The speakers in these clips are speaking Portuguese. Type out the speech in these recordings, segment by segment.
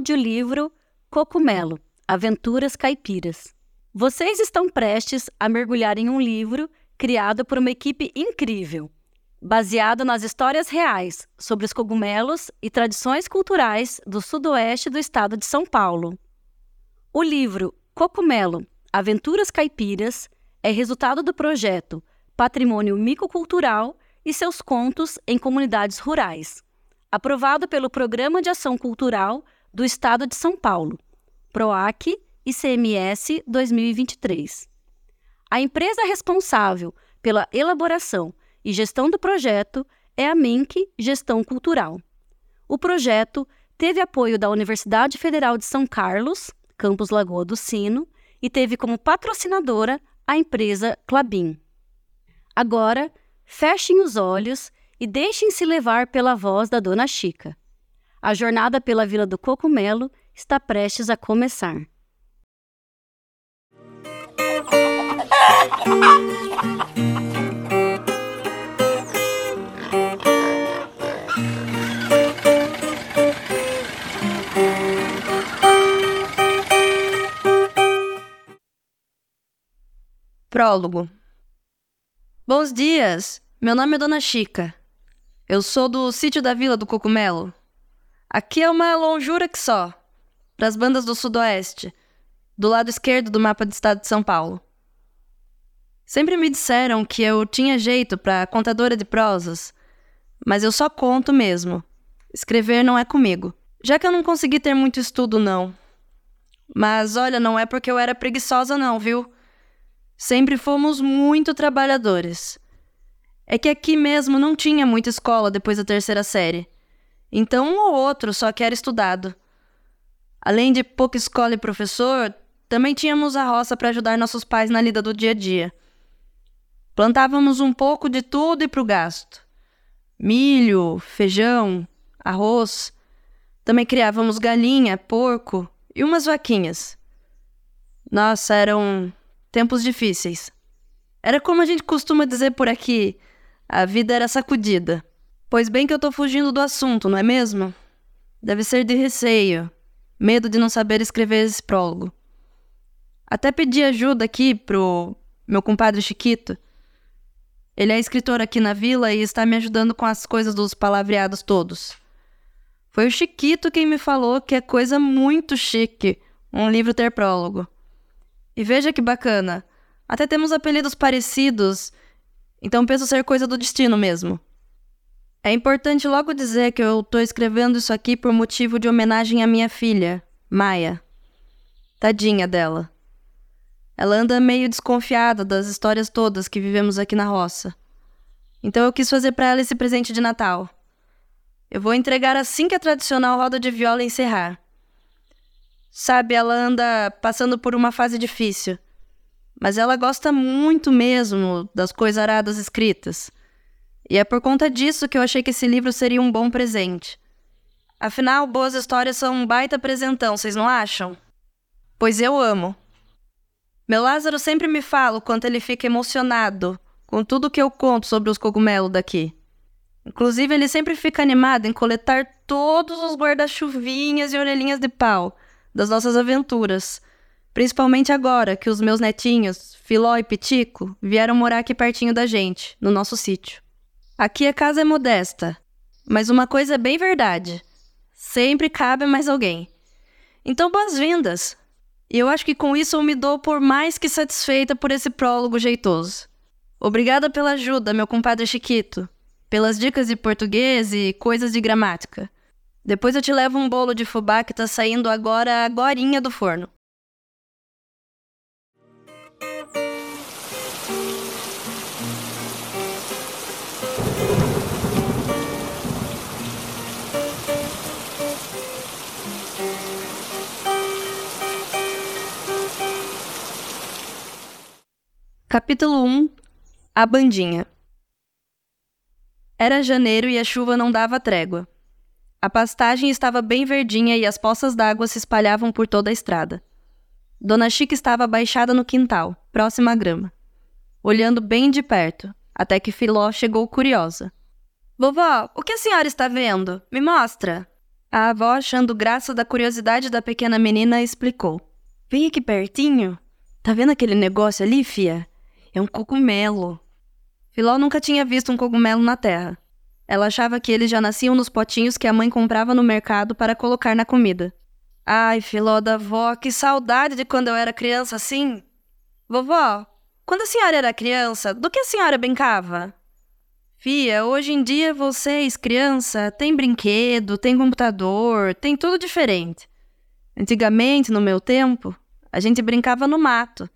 audiolivro Cocumelo Aventuras Caipiras. Vocês estão prestes a mergulhar em um livro criado por uma equipe incrível, baseado nas histórias reais sobre os cogumelos e tradições culturais do sudoeste do estado de São Paulo. O livro Cocumelo Aventuras Caipiras é resultado do projeto Patrimônio Micocultural e seus contos em comunidades rurais, aprovado pelo Programa de Ação Cultural do Estado de São Paulo, PROAC ICMS 2023. A empresa responsável pela elaboração e gestão do projeto é a MINC Gestão Cultural. O projeto teve apoio da Universidade Federal de São Carlos, campus Lagoa do Sino, e teve como patrocinadora a empresa Clabin. Agora, fechem os olhos e deixem-se levar pela voz da Dona Chica. A jornada pela Vila do Cocumelo está prestes a começar. Prólogo. Bons dias! Meu nome é Dona Chica. Eu sou do sítio da Vila do Cocumelo. Aqui é uma longura que só, para as bandas do Sudoeste, do lado esquerdo do mapa do estado de São Paulo. Sempre me disseram que eu tinha jeito para contadora de prosas, mas eu só conto mesmo. Escrever não é comigo. Já que eu não consegui ter muito estudo, não. Mas olha, não é porque eu era preguiçosa, não, viu? Sempre fomos muito trabalhadores. É que aqui mesmo não tinha muita escola depois da terceira série. Então um ou outro só que era estudado. Além de pouca escola e professor, também tínhamos a roça para ajudar nossos pais na lida do dia a dia. Plantávamos um pouco de tudo e para o gasto: milho, feijão, arroz. Também criávamos galinha, porco e umas vaquinhas. Nossa, eram tempos difíceis. Era como a gente costuma dizer por aqui: a vida era sacudida. Pois bem que eu tô fugindo do assunto, não é mesmo? Deve ser de receio, medo de não saber escrever esse prólogo. Até pedi ajuda aqui pro meu compadre Chiquito. Ele é escritor aqui na vila e está me ajudando com as coisas dos palavreados todos. Foi o Chiquito quem me falou que é coisa muito chique um livro ter prólogo. E veja que bacana, até temos apelidos parecidos, então penso ser coisa do destino mesmo. É importante logo dizer que eu estou escrevendo isso aqui por motivo de homenagem à minha filha, Maia. Tadinha dela. Ela anda meio desconfiada das histórias todas que vivemos aqui na roça. Então eu quis fazer para ela esse presente de Natal. Eu vou entregar assim que a tradicional roda de viola encerrar. Sabe, ela anda passando por uma fase difícil, mas ela gosta muito mesmo das coisas aradas escritas. E é por conta disso que eu achei que esse livro seria um bom presente. Afinal, boas histórias são um baita presentão, vocês não acham? Pois eu amo. Meu Lázaro sempre me fala o quanto ele fica emocionado com tudo que eu conto sobre os cogumelos daqui. Inclusive, ele sempre fica animado em coletar todos os guarda-chuvinhas e orelhinhas de pau das nossas aventuras. Principalmente agora que os meus netinhos, Filó e Pitico, vieram morar aqui pertinho da gente, no nosso sítio. Aqui a casa é modesta, mas uma coisa é bem verdade: sempre cabe mais alguém. Então, boas-vindas! E eu acho que com isso eu me dou por mais que satisfeita por esse prólogo jeitoso. Obrigada pela ajuda, meu compadre Chiquito, pelas dicas de português e coisas de gramática. Depois eu te levo um bolo de fubá que tá saindo agora agorinha do forno. Capítulo 1 A Bandinha Era janeiro e a chuva não dava trégua. A pastagem estava bem verdinha e as poças d'água se espalhavam por toda a estrada. Dona Chica estava abaixada no quintal, próxima à grama, olhando bem de perto, até que Filó chegou curiosa. Vovó, o que a senhora está vendo? Me mostra! A avó, achando graça da curiosidade da pequena menina, explicou. Vem aqui pertinho. Tá vendo aquele negócio ali, fia? É um cogumelo. Filó nunca tinha visto um cogumelo na terra. Ela achava que eles já nasciam nos potinhos que a mãe comprava no mercado para colocar na comida. Ai, Filó da vó, que saudade de quando eu era criança assim. Vovó, quando a senhora era criança, do que a senhora brincava? Fia, hoje em dia vocês, criança, tem brinquedo, tem computador, tem tudo diferente. Antigamente, no meu tempo, a gente brincava no mato.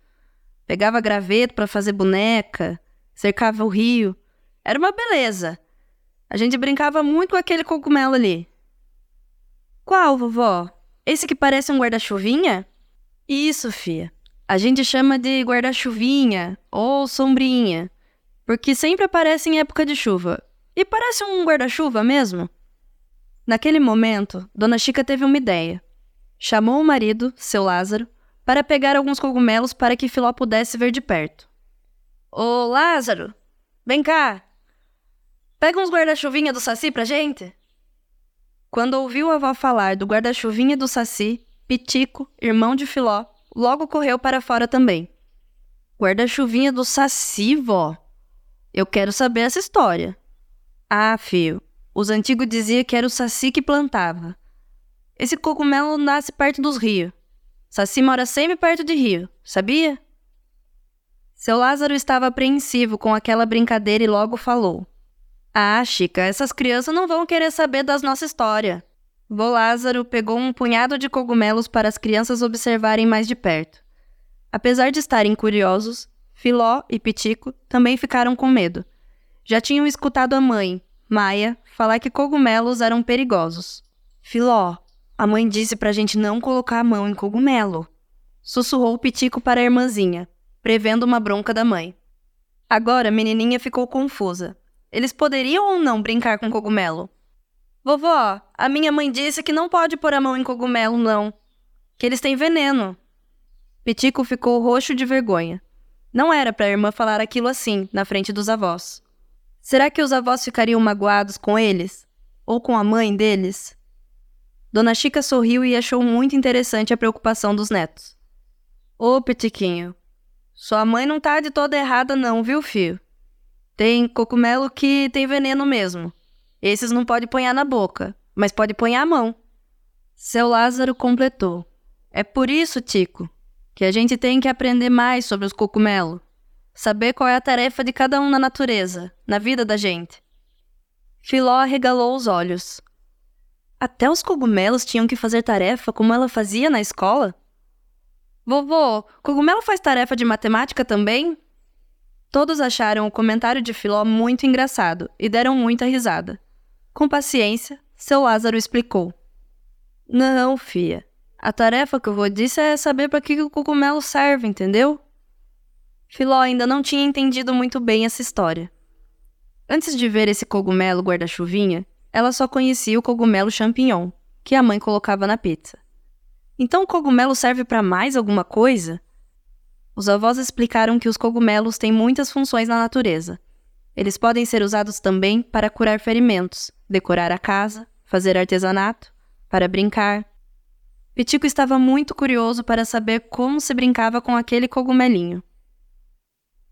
Pegava graveto para fazer boneca, cercava o rio. Era uma beleza. A gente brincava muito com aquele cogumelo ali. Qual, vovó? Esse que parece um guarda-chuvinha? Isso, fia. A gente chama de guarda-chuvinha ou sombrinha, porque sempre aparece em época de chuva. E parece um guarda-chuva mesmo. Naquele momento, Dona Chica teve uma ideia. Chamou o marido, seu Lázaro, para pegar alguns cogumelos para que Filó pudesse ver de perto. Ô Lázaro, vem cá, Pega uns guarda-chuvinha do Saci pra gente? Quando ouviu a avó falar do guarda-chuvinha do Saci, Pitico, irmão de Filó, logo correu para fora também. Guarda-chuvinha do Saci, vó? Eu quero saber essa história. Ah, filho, os antigos diziam que era o Saci que plantava. Esse cogumelo nasce perto dos rios. Saci mora sempre perto de rio, sabia? Seu Lázaro estava apreensivo com aquela brincadeira e logo falou. Ah, Chica, essas crianças não vão querer saber das nossa história. Vô Lázaro pegou um punhado de cogumelos para as crianças observarem mais de perto. Apesar de estarem curiosos, Filó e Pitico também ficaram com medo. Já tinham escutado a mãe, Maia, falar que cogumelos eram perigosos. Filó, a mãe disse pra gente não colocar a mão em cogumelo. Sussurrou o Pitico para a irmãzinha, prevendo uma bronca da mãe. Agora a menininha ficou confusa. Eles poderiam ou não brincar com cogumelo? Vovó, a minha mãe disse que não pode pôr a mão em cogumelo, não. Que eles têm veneno. Pitico ficou roxo de vergonha. Não era para a irmã falar aquilo assim, na frente dos avós. Será que os avós ficariam magoados com eles? Ou com a mãe deles? Dona Chica sorriu e achou muito interessante a preocupação dos netos. Ô, Pitiquinho, sua mãe não tá de toda errada não, viu, filho? Tem cogumelo que tem veneno mesmo. Esses não pode ponhar na boca, mas pode ponhar a mão. Seu Lázaro completou. É por isso, Tico, que a gente tem que aprender mais sobre os cogumelos. Saber qual é a tarefa de cada um na natureza, na vida da gente. Filó arregalou os olhos. Até os cogumelos tinham que fazer tarefa como ela fazia na escola? Vovô, cogumelo faz tarefa de matemática também? Todos acharam o comentário de Filó muito engraçado e deram muita risada. Com paciência, seu Lázaro explicou. Não, fia. A tarefa que eu vou disse é saber para que o cogumelo serve, entendeu? Filó ainda não tinha entendido muito bem essa história. Antes de ver esse cogumelo guarda-chuvinha, ela só conhecia o cogumelo champignon, que a mãe colocava na pizza. Então o cogumelo serve para mais alguma coisa? Os avós explicaram que os cogumelos têm muitas funções na natureza. Eles podem ser usados também para curar ferimentos, decorar a casa, fazer artesanato, para brincar. Pitico estava muito curioso para saber como se brincava com aquele cogumelinho.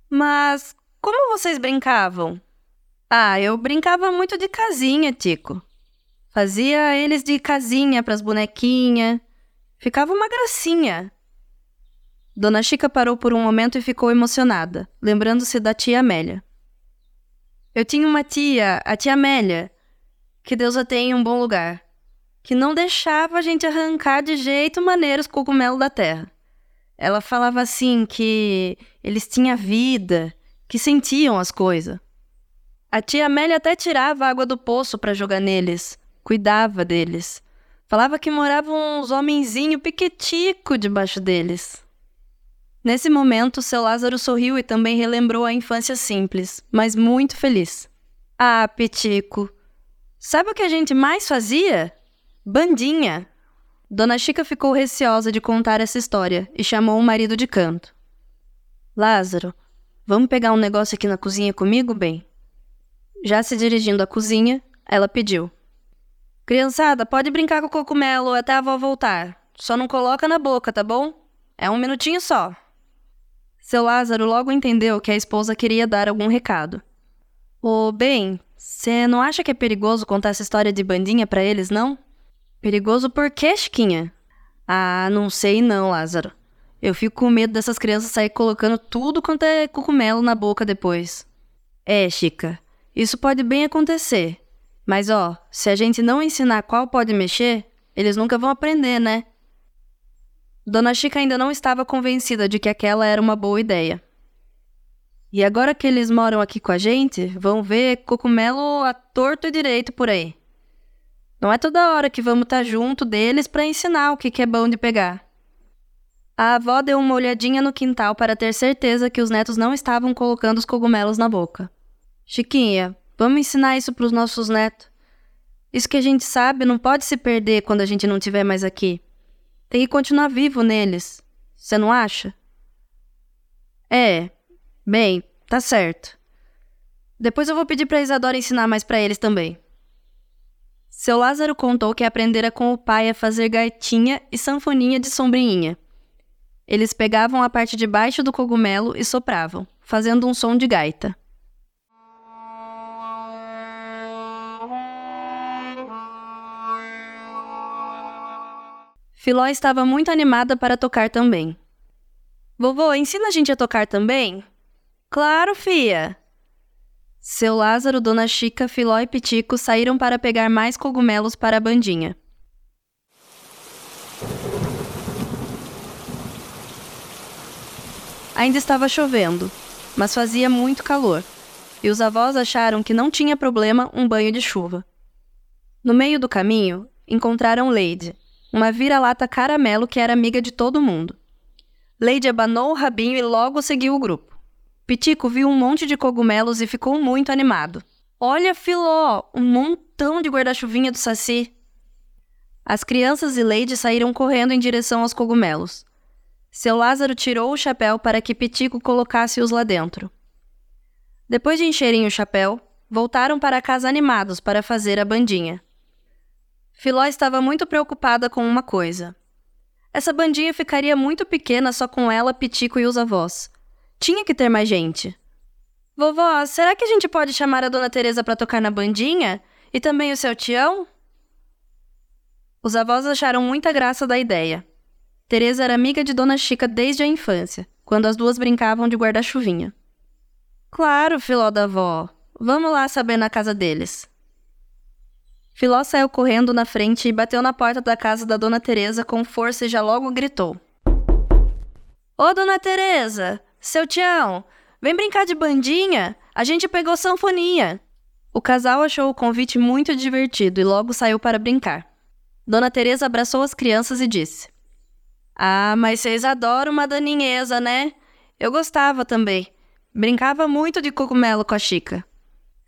Mas como vocês brincavam? Ah, eu brincava muito de casinha, Tico. Fazia eles de casinha para as bonequinhas. Ficava uma gracinha. Dona Chica parou por um momento e ficou emocionada, lembrando-se da tia Amélia. Eu tinha uma tia, a tia Amélia, que Deus a tenha em um bom lugar, que não deixava a gente arrancar de jeito maneiro os cogumelos da terra. Ela falava assim que eles tinham vida, que sentiam as coisas. A tia Amélia até tirava água do poço para jogar neles, cuidava deles. Falava que moravam uns homenzinho piquetico debaixo deles. Nesse momento, seu Lázaro sorriu e também relembrou a infância simples, mas muito feliz. Ah, Pitico, sabe o que a gente mais fazia? Bandinha. Dona Chica ficou receosa de contar essa história e chamou o marido de canto. Lázaro, vamos pegar um negócio aqui na cozinha comigo, bem? Já se dirigindo à cozinha, ela pediu: Criançada, pode brincar com o cogumelo até a avó voltar. Só não coloca na boca, tá bom? É um minutinho só. Seu Lázaro logo entendeu que a esposa queria dar algum recado. Ô, bem, você não acha que é perigoso contar essa história de bandinha para eles, não? Perigoso por quê, Chiquinha? Ah, não sei não, Lázaro. Eu fico com medo dessas crianças sair colocando tudo quanto é cogumelo na boca depois. É, Chica, isso pode bem acontecer. Mas ó, se a gente não ensinar qual pode mexer, eles nunca vão aprender, né? Dona Chica ainda não estava convencida de que aquela era uma boa ideia. E agora que eles moram aqui com a gente, vão ver cogumelo a torto e direito por aí. Não é toda hora que vamos estar tá junto deles para ensinar o que, que é bom de pegar. A avó deu uma olhadinha no quintal para ter certeza que os netos não estavam colocando os cogumelos na boca. Chiquinha, vamos ensinar isso para os nossos netos. Isso que a gente sabe não pode se perder quando a gente não estiver mais aqui. Tem que continuar vivo neles. Você não acha? É. Bem, tá certo. Depois eu vou pedir pra Isadora ensinar mais para eles também. Seu Lázaro contou que aprendera com o pai a fazer gaitinha e sanfoninha de sombrinha. Eles pegavam a parte de baixo do cogumelo e sopravam, fazendo um som de gaita. Filó estava muito animada para tocar também. Vovô, ensina a gente a tocar também? Claro, fia! Seu Lázaro, Dona Chica, Filó e Pitico saíram para pegar mais cogumelos para a bandinha. Ainda estava chovendo, mas fazia muito calor, e os avós acharam que não tinha problema um banho de chuva. No meio do caminho, encontraram Lady, uma vira-lata caramelo que era amiga de todo mundo. Lady abanou o rabinho e logo seguiu o grupo. Pitico viu um monte de cogumelos e ficou muito animado. Olha, Filó, um montão de guarda-chuvinha do Saci. As crianças e Lady saíram correndo em direção aos cogumelos. Seu Lázaro tirou o chapéu para que Pitico colocasse-os lá dentro. Depois de encherem o chapéu, voltaram para casa animados para fazer a bandinha. Filó estava muito preocupada com uma coisa. Essa bandinha ficaria muito pequena só com ela, Pitico e os avós. Tinha que ter mais gente. Vovó, será que a gente pode chamar a dona Teresa para tocar na bandinha? E também o seu tião? Os avós acharam muita graça da ideia. Teresa era amiga de Dona Chica desde a infância, quando as duas brincavam de guarda-chuvinha. Claro, filó da avó. Vamos lá saber na casa deles. Filó saiu correndo na frente e bateu na porta da casa da Dona Teresa com força e já logo gritou. Ô, Dona Teresa! Seu Tião! Vem brincar de bandinha? A gente pegou sanfoninha! O casal achou o convite muito divertido e logo saiu para brincar. Dona Teresa abraçou as crianças e disse: Ah, mas vocês adoram uma daninhesa, né? Eu gostava também. Brincava muito de cogumelo com a Chica.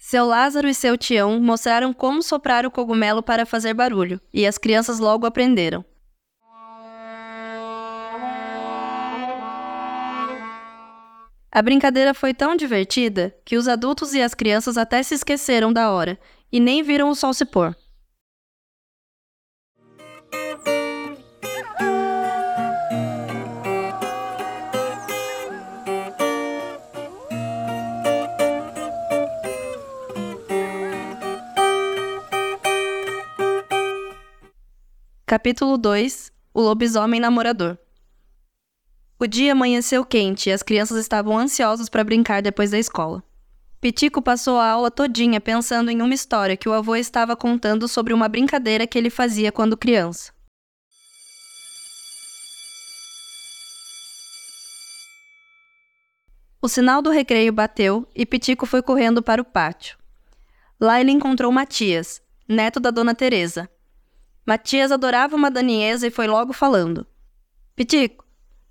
Seu Lázaro e seu Tião mostraram como soprar o cogumelo para fazer barulho, e as crianças logo aprenderam. A brincadeira foi tão divertida que os adultos e as crianças até se esqueceram da hora e nem viram o sol se pôr. Capítulo 2 O lobisomem namorador. O dia amanheceu quente e as crianças estavam ansiosas para brincar depois da escola. Pitico passou a aula todinha pensando em uma história que o avô estava contando sobre uma brincadeira que ele fazia quando criança. O sinal do recreio bateu e Pitico foi correndo para o pátio. Lá ele encontrou Matias, neto da dona Teresa, Matias adorava uma daniesa e foi logo falando. Pitico,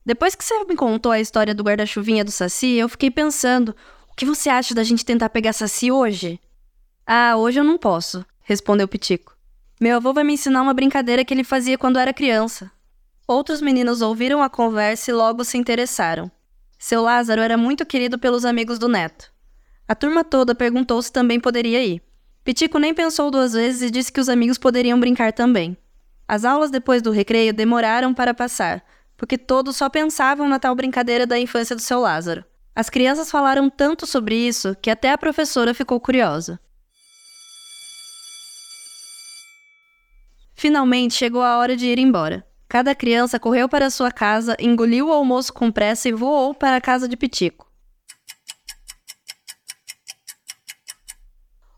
depois que você me contou a história do guarda-chuvinha do Saci, eu fiquei pensando, o que você acha da gente tentar pegar Saci hoje? Ah, hoje eu não posso, respondeu Pitico. Meu avô vai me ensinar uma brincadeira que ele fazia quando era criança. Outros meninos ouviram a conversa e logo se interessaram. Seu Lázaro era muito querido pelos amigos do neto. A turma toda perguntou se também poderia ir. Pitico nem pensou duas vezes e disse que os amigos poderiam brincar também. As aulas depois do recreio demoraram para passar, porque todos só pensavam na tal brincadeira da infância do seu Lázaro. As crianças falaram tanto sobre isso que até a professora ficou curiosa. Finalmente chegou a hora de ir embora. Cada criança correu para sua casa, engoliu o almoço com pressa e voou para a casa de Pitico.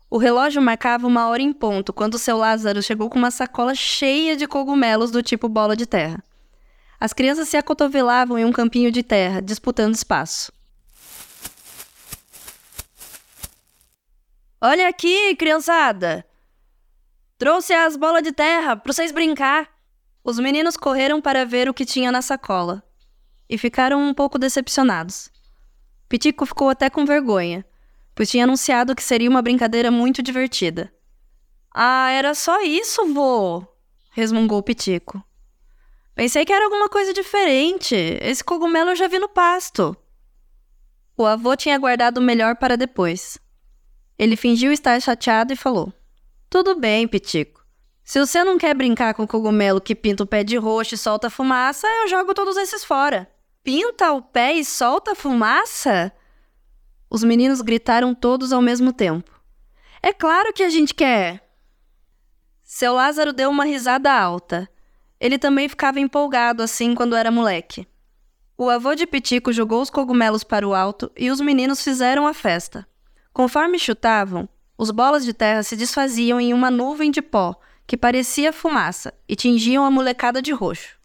O relógio marcava uma hora em ponto quando seu Lázaro chegou com uma sacola cheia de cogumelos do tipo bola de terra. As crianças se acotovelavam em um campinho de terra, disputando espaço. Olha aqui, criançada! Trouxe as bolas de terra para vocês brincar. Os meninos correram para ver o que tinha na sacola e ficaram um pouco decepcionados. Pitico ficou até com vergonha, pois tinha anunciado que seria uma brincadeira muito divertida. Ah, era só isso, vô! resmungou Pitico. Pensei que era alguma coisa diferente. Esse cogumelo eu já vi no pasto. O avô tinha guardado o melhor para depois. Ele fingiu estar chateado e falou: tudo bem, Pitico. Se você não quer brincar com o cogumelo que pinta o pé de roxo e solta fumaça, eu jogo todos esses fora. Pinta o pé e solta fumaça? Os meninos gritaram todos ao mesmo tempo. É claro que a gente quer! Seu Lázaro deu uma risada alta. Ele também ficava empolgado assim quando era moleque. O avô de Pitico jogou os cogumelos para o alto e os meninos fizeram a festa. Conforme chutavam, os bolas de terra se desfaziam em uma nuvem de pó, que parecia fumaça, e tingiam a molecada de roxo.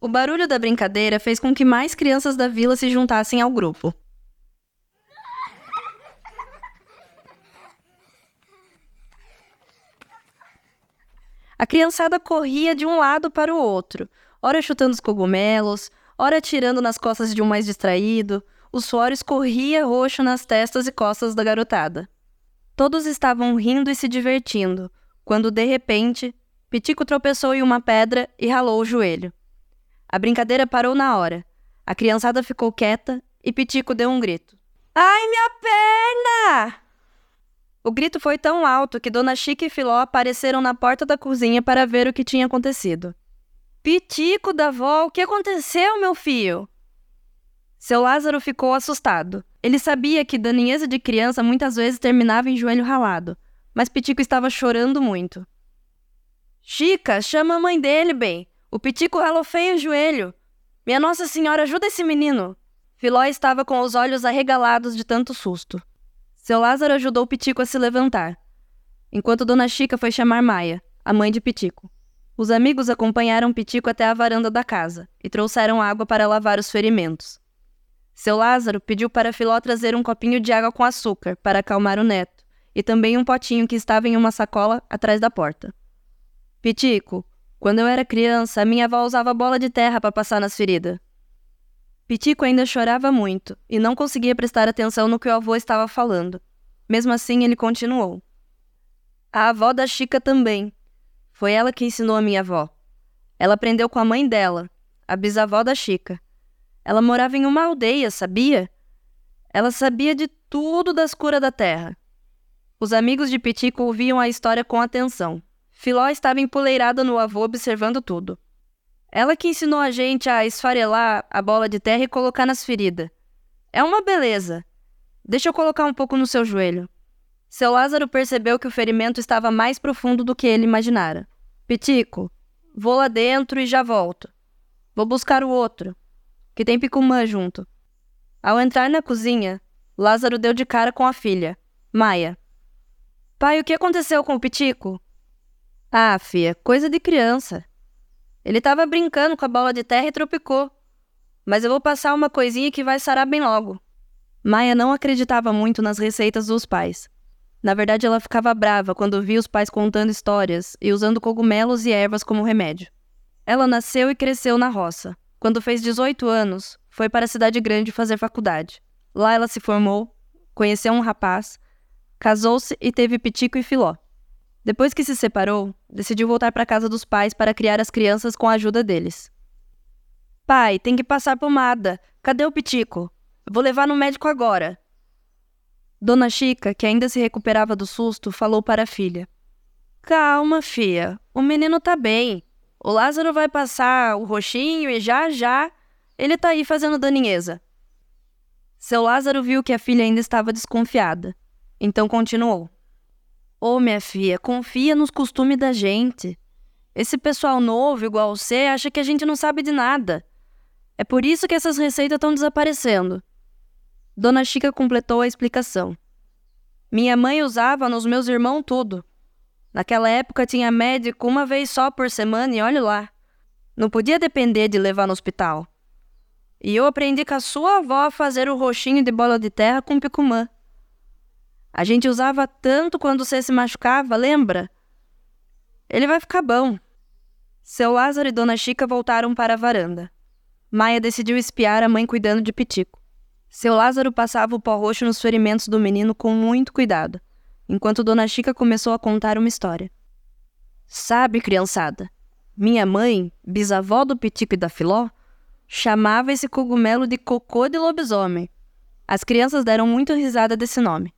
O barulho da brincadeira fez com que mais crianças da vila se juntassem ao grupo. A criançada corria de um lado para o outro, ora chutando os cogumelos, ora tirando nas costas de um mais distraído. O suor escorria roxo nas testas e costas da garotada. Todos estavam rindo e se divertindo, quando de repente, Pitico tropeçou em uma pedra e ralou o joelho. A brincadeira parou na hora. A criançada ficou quieta e Pitico deu um grito. Ai, minha perna! O grito foi tão alto que Dona Chica e Filó apareceram na porta da cozinha para ver o que tinha acontecido. Pitico da vó, o que aconteceu, meu filho? Seu Lázaro ficou assustado. Ele sabia que daninheza de criança muitas vezes terminava em joelho ralado, mas Pitico estava chorando muito. Chica, chama a mãe dele, bem. O Pitico ralou feio o joelho. Minha Nossa Senhora, ajuda esse menino. Filó estava com os olhos arregalados de tanto susto. Seu Lázaro ajudou Pitico a se levantar, enquanto Dona Chica foi chamar Maia, a mãe de Pitico. Os amigos acompanharam Pitico até a varanda da casa e trouxeram água para lavar os ferimentos. Seu Lázaro pediu para Filó trazer um copinho de água com açúcar para acalmar o neto, e também um potinho que estava em uma sacola atrás da porta. Pitico, quando eu era criança, minha avó usava bola de terra para passar nas feridas. Pitico ainda chorava muito e não conseguia prestar atenção no que o avô estava falando. Mesmo assim, ele continuou. A avó da Chica também. Foi ela que ensinou a minha avó. Ela aprendeu com a mãe dela, a bisavó da Chica. Ela morava em uma aldeia, sabia? Ela sabia de tudo das curas da terra. Os amigos de Pitico ouviam a história com atenção. Filó estava empoleirada no avô observando tudo. Ela que ensinou a gente a esfarelar a bola de terra e colocar nas feridas. É uma beleza. Deixa eu colocar um pouco no seu joelho. Seu Lázaro percebeu que o ferimento estava mais profundo do que ele imaginara. Pitico, vou lá dentro e já volto. Vou buscar o outro que tem picumã junto. Ao entrar na cozinha, Lázaro deu de cara com a filha, Maia. Pai, o que aconteceu com o Pitico? Ah, filha, coisa de criança. Ele estava brincando com a bola de terra e tropicou. Mas eu vou passar uma coisinha que vai sarar bem logo. Maia não acreditava muito nas receitas dos pais. Na verdade, ela ficava brava quando via os pais contando histórias e usando cogumelos e ervas como remédio. Ela nasceu e cresceu na roça. Quando fez 18 anos, foi para a cidade grande fazer faculdade. Lá ela se formou, conheceu um rapaz, casou-se e teve Pitico e Filó. Depois que se separou, decidiu voltar para casa dos pais para criar as crianças com a ajuda deles. Pai, tem que passar pomada. Cadê o Pitico? Vou levar no médico agora. Dona Chica, que ainda se recuperava do susto, falou para a filha: Calma, filha, o menino tá bem. O Lázaro vai passar o roxinho e já já ele tá aí fazendo daninheza. Seu Lázaro viu que a filha ainda estava desconfiada, então continuou: Ô, oh, minha filha, confia nos costumes da gente. Esse pessoal novo, igual você, acha que a gente não sabe de nada. É por isso que essas receitas estão desaparecendo. Dona Chica completou a explicação. Minha mãe usava nos meus irmãos tudo. Naquela época tinha médico uma vez só por semana e olhe lá. Não podia depender de levar no hospital. E eu aprendi com a sua avó a fazer o roxinho de bola de terra com picumã. A gente usava tanto quando você se machucava, lembra? Ele vai ficar bom. Seu Lázaro e Dona Chica voltaram para a varanda. Maia decidiu espiar a mãe cuidando de Pitico. Seu Lázaro passava o pó roxo nos ferimentos do menino com muito cuidado, enquanto Dona Chica começou a contar uma história. Sabe, criançada, minha mãe, bisavó do Pitico e da Filó, chamava esse cogumelo de cocô de lobisomem. As crianças deram muito risada desse nome.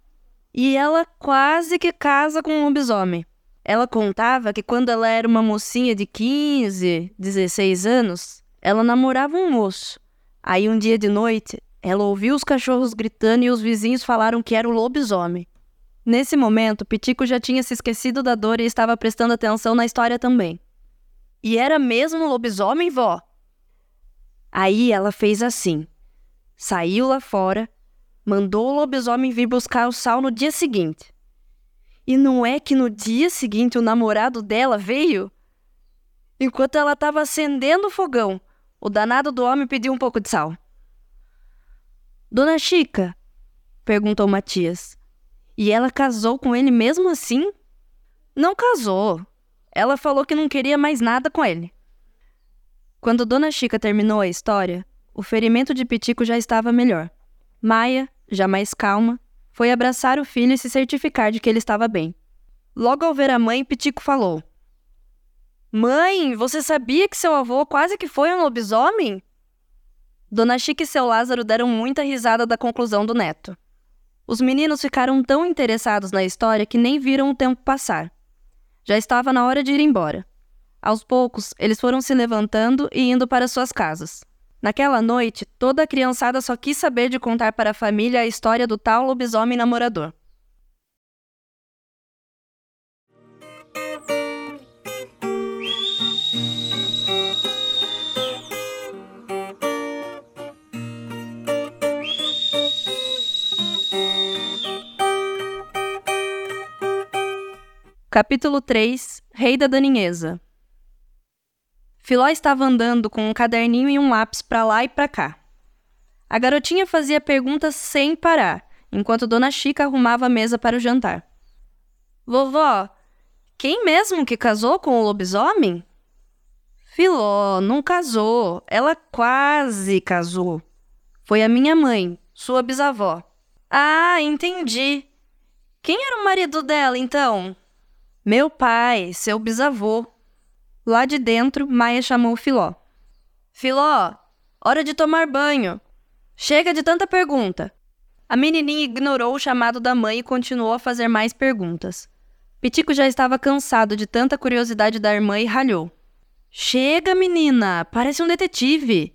E ela quase que casa com um lobisomem. Ela contava que quando ela era uma mocinha de 15, 16 anos, ela namorava um moço. Aí um dia de noite, ela ouviu os cachorros gritando e os vizinhos falaram que era o lobisomem. Nesse momento, Pitico já tinha se esquecido da dor e estava prestando atenção na história também. E era mesmo lobisomem, vó? Aí ela fez assim. Saiu lá fora, mandou o lobisomem vir buscar o sal no dia seguinte. E não é que no dia seguinte o namorado dela veio? Enquanto ela estava acendendo o fogão, o danado do homem pediu um pouco de sal. Dona Chica? perguntou Matias. E ela casou com ele mesmo assim? Não casou. Ela falou que não queria mais nada com ele. Quando Dona Chica terminou a história, o ferimento de Pitico já estava melhor. Maia, já mais calma, foi abraçar o filho e se certificar de que ele estava bem. Logo ao ver a mãe, Pitico falou: Mãe, você sabia que seu avô quase que foi um lobisomem? Dona Chica e seu Lázaro deram muita risada da conclusão do neto. Os meninos ficaram tão interessados na história que nem viram o tempo passar. Já estava na hora de ir embora. Aos poucos, eles foram se levantando e indo para suas casas. Naquela noite, toda a criançada só quis saber de contar para a família a história do tal lobisomem namorador. Capítulo 3 Rei da Daninheza Filó estava andando com um caderninho e um lápis para lá e para cá. A garotinha fazia perguntas sem parar, enquanto Dona Chica arrumava a mesa para o jantar. Vovó, quem mesmo que casou com o lobisomem? Filó, não casou. Ela quase casou. Foi a minha mãe, sua bisavó. Ah, entendi. Quem era o marido dela, então? Meu pai, seu bisavô. Lá de dentro, Maia chamou Filó. Filó, hora de tomar banho. Chega de tanta pergunta. A menininha ignorou o chamado da mãe e continuou a fazer mais perguntas. Pitico já estava cansado de tanta curiosidade da irmã e ralhou. Chega, menina, parece um detetive.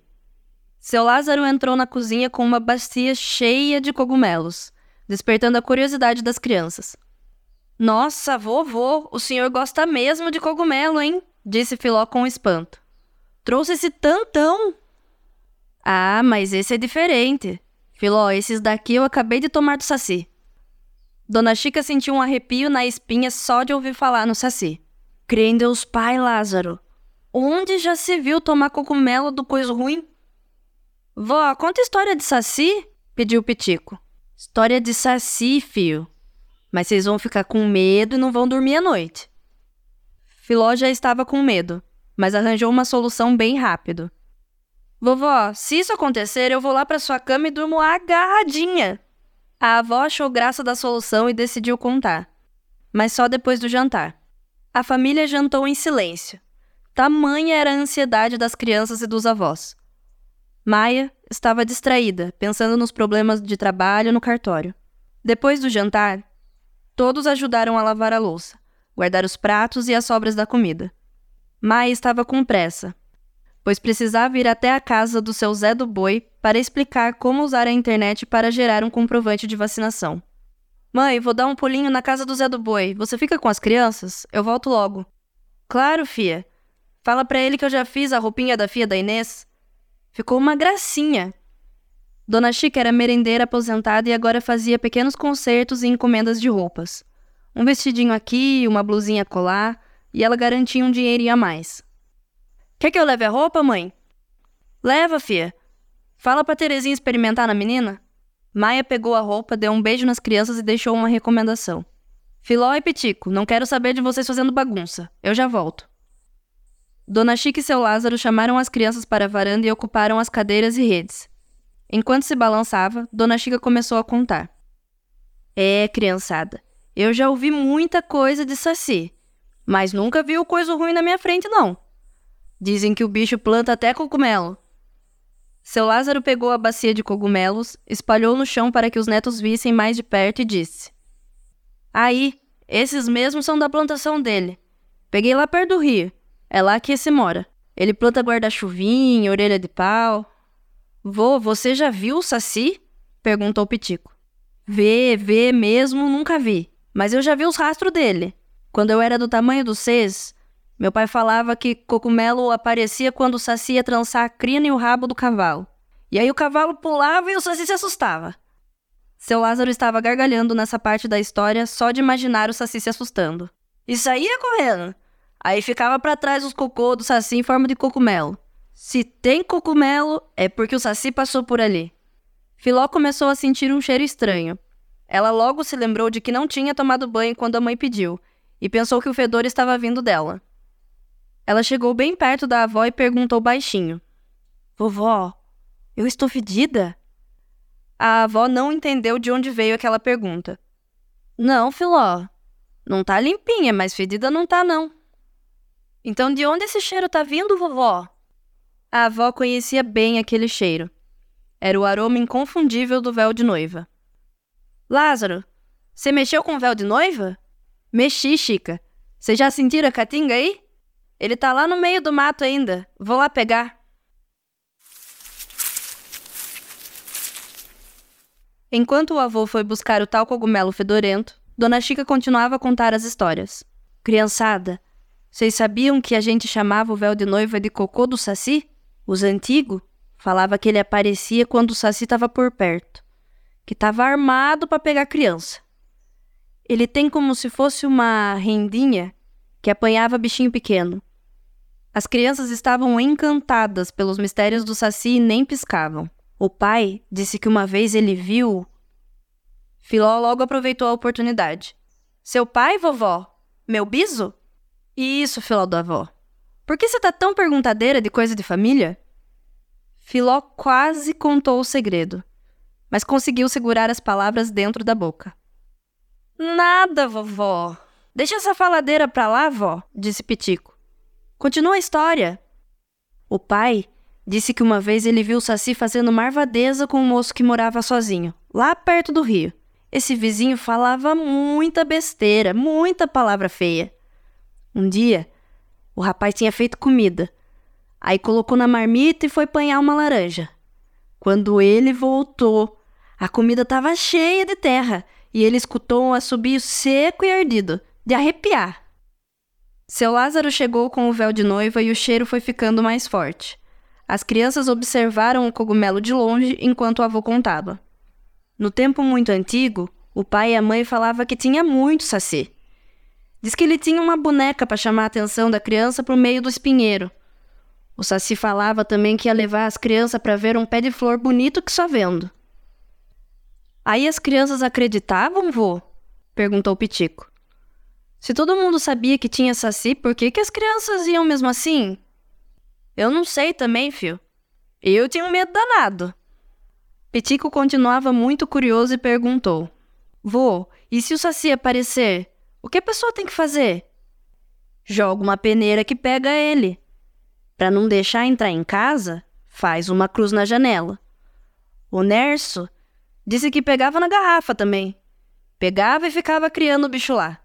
Seu Lázaro entrou na cozinha com uma bacia cheia de cogumelos, despertando a curiosidade das crianças. Nossa, vovô, o senhor gosta mesmo de cogumelo, hein? Disse Filó com espanto. Trouxe esse tantão. Ah, mas esse é diferente. Filó, esses daqui eu acabei de tomar do saci. Dona Chica sentiu um arrepio na espinha só de ouvir falar no saci. Crê em Deus Pai, Lázaro. Onde já se viu tomar cogumelo do coisa ruim? Vó, conta história de saci? Pediu Pitico. História de saci, fio. Mas vocês vão ficar com medo e não vão dormir à noite. Filó já estava com medo, mas arranjou uma solução bem rápido. Vovó, se isso acontecer, eu vou lá para sua cama e durmo agarradinha. A avó achou graça da solução e decidiu contar, mas só depois do jantar. A família jantou em silêncio. Tamanha era a ansiedade das crianças e dos avós. Maia estava distraída, pensando nos problemas de trabalho no cartório. Depois do jantar, todos ajudaram a lavar a louça, guardar os pratos e as sobras da comida. Maia estava com pressa, pois precisava ir até a casa do seu Zé do Boi para explicar como usar a internet para gerar um comprovante de vacinação. Mãe, vou dar um pulinho na casa do Zé do Boi. Você fica com as crianças? Eu volto logo. Claro, fia. Fala para ele que eu já fiz a roupinha da filha da Inês. Ficou uma gracinha. Dona Chica era merendeira aposentada e agora fazia pequenos concertos e encomendas de roupas. Um vestidinho aqui, uma blusinha colar, e ela garantia um dinheirinho a mais. Quer que eu leve a roupa, mãe? Leva, fia. Fala pra Terezinha experimentar na menina. Maia pegou a roupa, deu um beijo nas crianças e deixou uma recomendação. Filó e Pitico, não quero saber de vocês fazendo bagunça. Eu já volto. Dona Chica e seu Lázaro chamaram as crianças para a varanda e ocuparam as cadeiras e redes. Enquanto se balançava, Dona Chica começou a contar. É, criançada, eu já ouvi muita coisa de Saci, mas nunca vi coisa ruim na minha frente, não. Dizem que o bicho planta até cogumelo. Seu Lázaro pegou a bacia de cogumelos, espalhou no chão para que os netos vissem mais de perto e disse: Aí, esses mesmos são da plantação dele. Peguei lá perto do rio. É lá que esse mora. Ele planta guarda-chuvinha, orelha de pau. Vô, você já viu o Saci? perguntou Pitico. Vê, vê mesmo, nunca vi. Mas eu já vi os rastros dele. Quando eu era do tamanho do Cês, meu pai falava que cogumelo aparecia quando o saci ia trançar a crina e o rabo do cavalo. E aí o cavalo pulava e o saci se assustava. Seu Lázaro estava gargalhando nessa parte da história só de imaginar o saci se assustando. E saía correndo. Aí ficava para trás os cocô do saci em forma de cogumelo. Se tem cogumelo, é porque o saci passou por ali. Filó começou a sentir um cheiro estranho. Ela logo se lembrou de que não tinha tomado banho quando a mãe pediu, e pensou que o fedor estava vindo dela. Ela chegou bem perto da avó e perguntou baixinho: Vovó, eu estou fedida? A avó não entendeu de onde veio aquela pergunta. Não, Filó. Não tá limpinha, mas fedida não tá, não. Então de onde esse cheiro tá vindo, vovó? A avó conhecia bem aquele cheiro. Era o aroma inconfundível do véu de noiva. Lázaro, você mexeu com o véu de noiva? Mexi, Chica. Você já sentiram a catinga aí? Ele tá lá no meio do mato ainda. Vou lá pegar. Enquanto o avô foi buscar o tal cogumelo fedorento, Dona Chica continuava a contar as histórias. Criançada, vocês sabiam que a gente chamava o véu de noiva de cocô do saci? Os antigos falava que ele aparecia quando o saci estava por perto, que estava armado para pegar criança. Ele tem como se fosse uma rendinha que apanhava bichinho pequeno. As crianças estavam encantadas pelos mistérios do Saci e nem piscavam. O pai disse que uma vez ele viu. Filó logo aproveitou a oportunidade. Seu pai, vovó? Meu biso? Isso, Filó da avó. Por que você tá tão perguntadeira de coisa de família? Filó quase contou o segredo, mas conseguiu segurar as palavras dentro da boca. Nada, vovó. Deixa essa faladeira pra lá, vó, disse Pitico. Continua a história. O pai disse que uma vez ele viu o Saci fazendo marvadeza com um moço que morava sozinho, lá perto do rio. Esse vizinho falava muita besteira, muita palavra feia. Um dia, o rapaz tinha feito comida. Aí colocou na marmita e foi apanhar uma laranja. Quando ele voltou, a comida estava cheia de terra e ele escutou um assobio seco e ardido, de arrepiar. Seu Lázaro chegou com o véu de noiva e o cheiro foi ficando mais forte. As crianças observaram o cogumelo de longe enquanto o avô contava. No tempo muito antigo, o pai e a mãe falavam que tinha muito saci. Diz que ele tinha uma boneca para chamar a atenção da criança por meio do espinheiro. O saci falava também que ia levar as crianças para ver um pé de flor bonito que só vendo. Aí as crianças acreditavam, vô? perguntou Pitico. Se todo mundo sabia que tinha saci, por que, que as crianças iam mesmo assim? Eu não sei também, fio. Eu tinha um medo danado. Petico continuava muito curioso e perguntou: Vô, e se o saci aparecer, o que a pessoa tem que fazer? Joga uma peneira que pega ele. Para não deixar entrar em casa, faz uma cruz na janela. O Nerso disse que pegava na garrafa também. Pegava e ficava criando o bicho lá.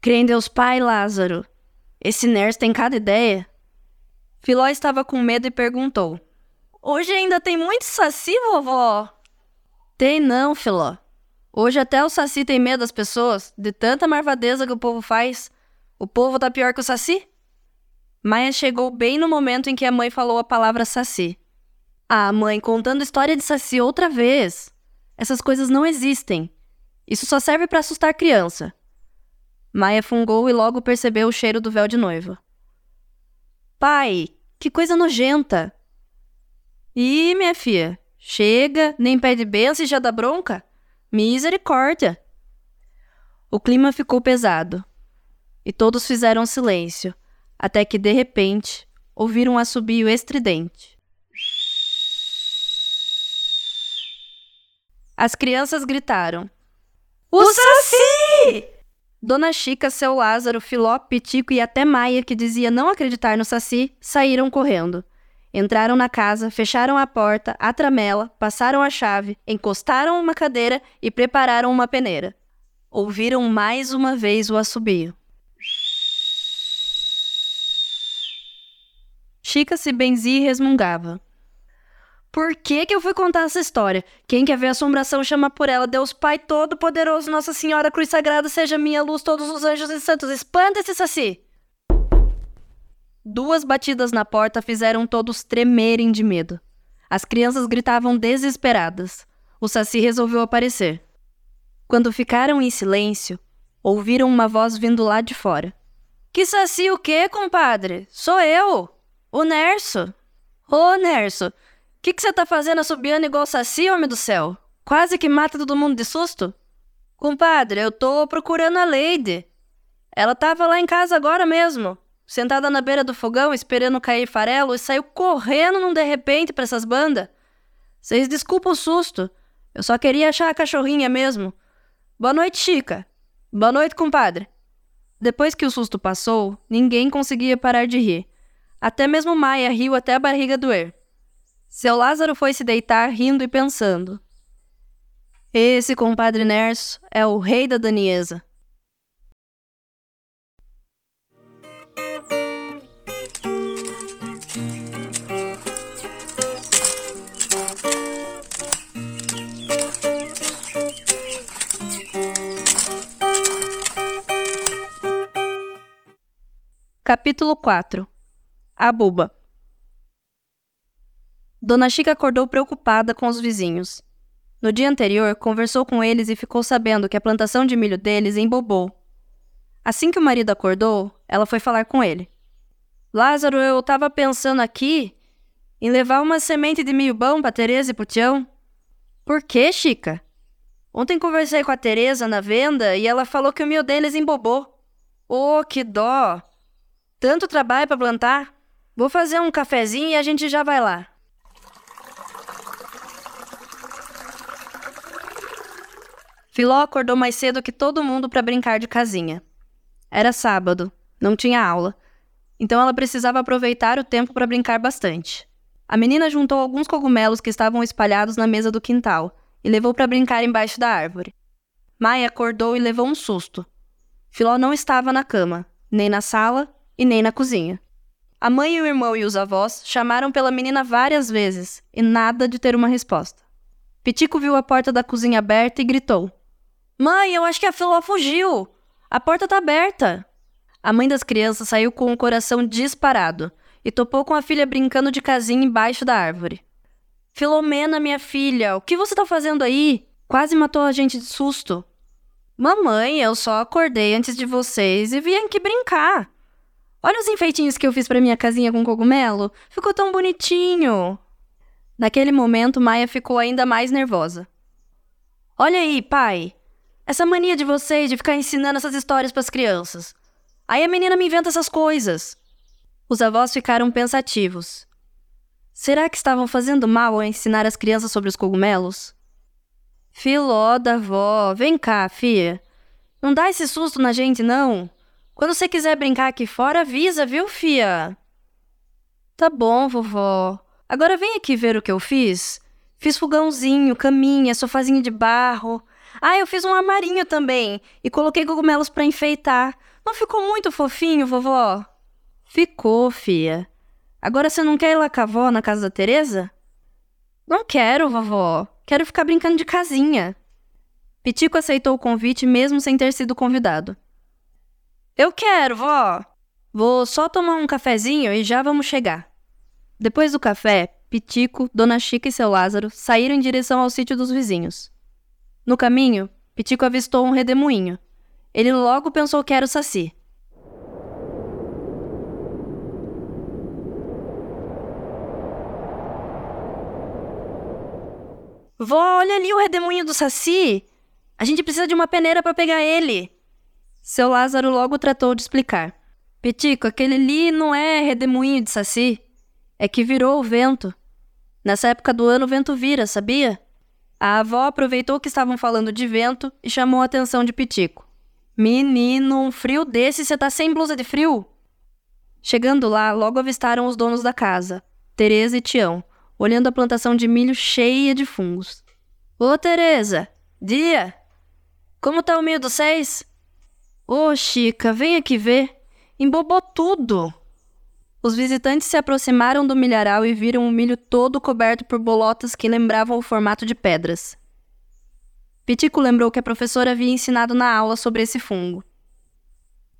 Crê em Deus Pai, Lázaro. Esse Ners tem cada ideia. Filó estava com medo e perguntou: Hoje ainda tem muito saci, vovó? Tem não, Filó. Hoje até o saci tem medo das pessoas, de tanta marvadeza que o povo faz. O povo tá pior que o saci? Maia chegou bem no momento em que a mãe falou a palavra saci. Ah, mãe, contando história de saci outra vez. Essas coisas não existem. Isso só serve para assustar criança. Maia fungou e logo percebeu o cheiro do véu de noiva. Pai, que coisa nojenta! Ih, minha filha, chega, nem pede benção e já dá bronca? Misericórdia! O clima ficou pesado e todos fizeram silêncio, até que de repente ouviram um assobio estridente. As crianças gritaram: O Saci! Dona Chica, seu Lázaro, Filó, Pitico e até Maia, que dizia não acreditar no Saci, saíram correndo. Entraram na casa, fecharam a porta, a tramela, passaram a chave, encostaram uma cadeira e prepararam uma peneira. Ouviram mais uma vez o assobio. Chica se benzia e resmungava. Por que, que eu fui contar essa história? Quem quer ver assombração chama por ela. Deus Pai Todo-Poderoso, Nossa Senhora Cruz Sagrada, seja minha luz, todos os anjos e santos. Espanta esse saci! Duas batidas na porta fizeram todos tremerem de medo. As crianças gritavam desesperadas. O saci resolveu aparecer. Quando ficaram em silêncio, ouviram uma voz vindo lá de fora. Que saci o quê, compadre? Sou eu! O Nerso! Ô, Nerso! Que que você tá fazendo assobiando igual saci, homem do céu? Quase que mata todo mundo de susto? Compadre, eu tô procurando a Lady. Ela tava lá em casa agora mesmo, sentada na beira do fogão esperando cair farelo e saiu correndo num de repente pra essas bandas. Vocês desculpam o susto. Eu só queria achar a cachorrinha mesmo. Boa noite, Chica. Boa noite, compadre. Depois que o susto passou, ninguém conseguia parar de rir. Até mesmo Maia riu até a barriga doer. Seu Lázaro foi se deitar rindo e pensando. Esse compadre Nerso é o rei da Daniesa. Capítulo 4 A Buba Dona Chica acordou preocupada com os vizinhos. No dia anterior, conversou com eles e ficou sabendo que a plantação de milho deles embobou. Assim que o marido acordou, ela foi falar com ele. Lázaro, eu estava pensando aqui em levar uma semente de milho bom para Tereza e pro Tião. Por quê, Chica? Ontem conversei com a Tereza na venda e ela falou que o milho deles embobou. Oh, que dó! Tanto trabalho para plantar. Vou fazer um cafezinho e a gente já vai lá. Filó acordou mais cedo que todo mundo para brincar de casinha. Era sábado, não tinha aula, então ela precisava aproveitar o tempo para brincar bastante. A menina juntou alguns cogumelos que estavam espalhados na mesa do quintal e levou para brincar embaixo da árvore. Maia acordou e levou um susto. Filó não estava na cama, nem na sala e nem na cozinha. A mãe, o irmão e os avós chamaram pela menina várias vezes e nada de ter uma resposta. Pitico viu a porta da cozinha aberta e gritou: Mãe, eu acho que a Filó fugiu. A porta tá aberta. A mãe das crianças saiu com o coração disparado e topou com a filha brincando de casinha embaixo da árvore. Filomena, minha filha, o que você tá fazendo aí? Quase matou a gente de susto. Mamãe, eu só acordei antes de vocês e vim aqui brincar. Olha os enfeitinhos que eu fiz para minha casinha com cogumelo. Ficou tão bonitinho. Naquele momento, Maia ficou ainda mais nervosa. Olha aí, pai. Essa mania de vocês de ficar ensinando essas histórias para as crianças. Aí a menina me inventa essas coisas. Os avós ficaram pensativos. Será que estavam fazendo mal ao ensinar as crianças sobre os cogumelos? Filó da avó, vem cá, filha. Não dá esse susto na gente, não. Quando você quiser brincar aqui fora, avisa, viu, fia? Tá bom, vovó. Agora vem aqui ver o que eu fiz. Fiz fogãozinho, caminha, sofazinho de barro. Ah, eu fiz um armarinho também e coloquei cogumelos para enfeitar. Não ficou muito fofinho, vovó? Ficou, fia. Agora você não quer ir lá com a avó na casa da Teresa? Não quero, vovó. Quero ficar brincando de casinha. Pitico aceitou o convite mesmo sem ter sido convidado. Eu quero, vó. Vou só tomar um cafezinho e já vamos chegar. Depois do café, Pitico, Dona Chica e seu Lázaro saíram em direção ao sítio dos vizinhos. No caminho, Pitico avistou um redemoinho. Ele logo pensou que era o Saci. Vó, olha ali o redemoinho do Saci! A gente precisa de uma peneira para pegar ele! Seu Lázaro logo tratou de explicar. Pitico, aquele ali não é redemoinho de Saci. É que virou o vento. Nessa época do ano o vento vira, sabia? A avó aproveitou que estavam falando de vento e chamou a atenção de Pitico. Menino, um frio desse, você tá sem blusa de frio? Chegando lá, logo avistaram os donos da casa, Teresa e Tião, olhando a plantação de milho cheia de fungos. Ô, Teresa! Dia! Como tá o milho dos seis? Ô, Chica, vem aqui ver. Embobou tudo! Os visitantes se aproximaram do milharal e viram o milho todo coberto por bolotas que lembravam o formato de pedras. Pitico lembrou que a professora havia ensinado na aula sobre esse fungo.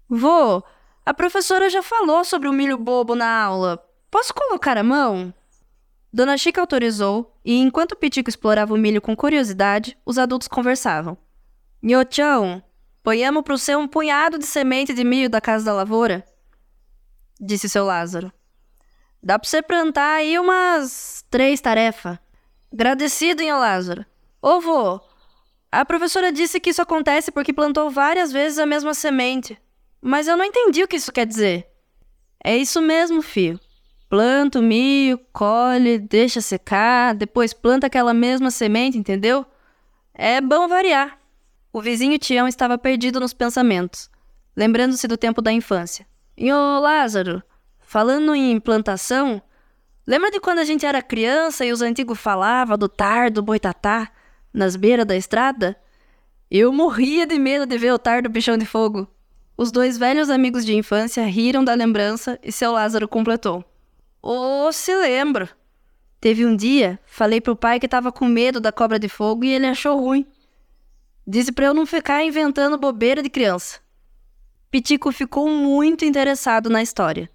Vô, a professora já falou sobre o milho bobo na aula. Posso colocar a mão? Dona Chica autorizou, e enquanto Pitico explorava o milho com curiosidade, os adultos conversavam. Nhochão, ponhamos pro seu um punhado de semente de milho da casa da lavoura? Disse seu Lázaro. Dá pra você plantar aí umas três tarefas. Agradecido, hein, Lázaro. Ô, vô, a professora disse que isso acontece porque plantou várias vezes a mesma semente. Mas eu não entendi o que isso quer dizer. É isso mesmo, filho. Planta o milho, colhe, deixa secar, depois planta aquela mesma semente, entendeu? É bom variar. O vizinho Tião estava perdido nos pensamentos, lembrando-se do tempo da infância. E ô Lázaro, falando em plantação, lembra de quando a gente era criança e os antigos falavam do tardo boitatá nas beiras da estrada? Eu morria de medo de ver o tardo bichão de fogo. Os dois velhos amigos de infância riram da lembrança e seu Lázaro completou. Oh, se lembro. Teve um dia, falei pro pai que tava com medo da cobra de fogo e ele achou ruim. Disse para eu não ficar inventando bobeira de criança. Pitico ficou muito interessado na história.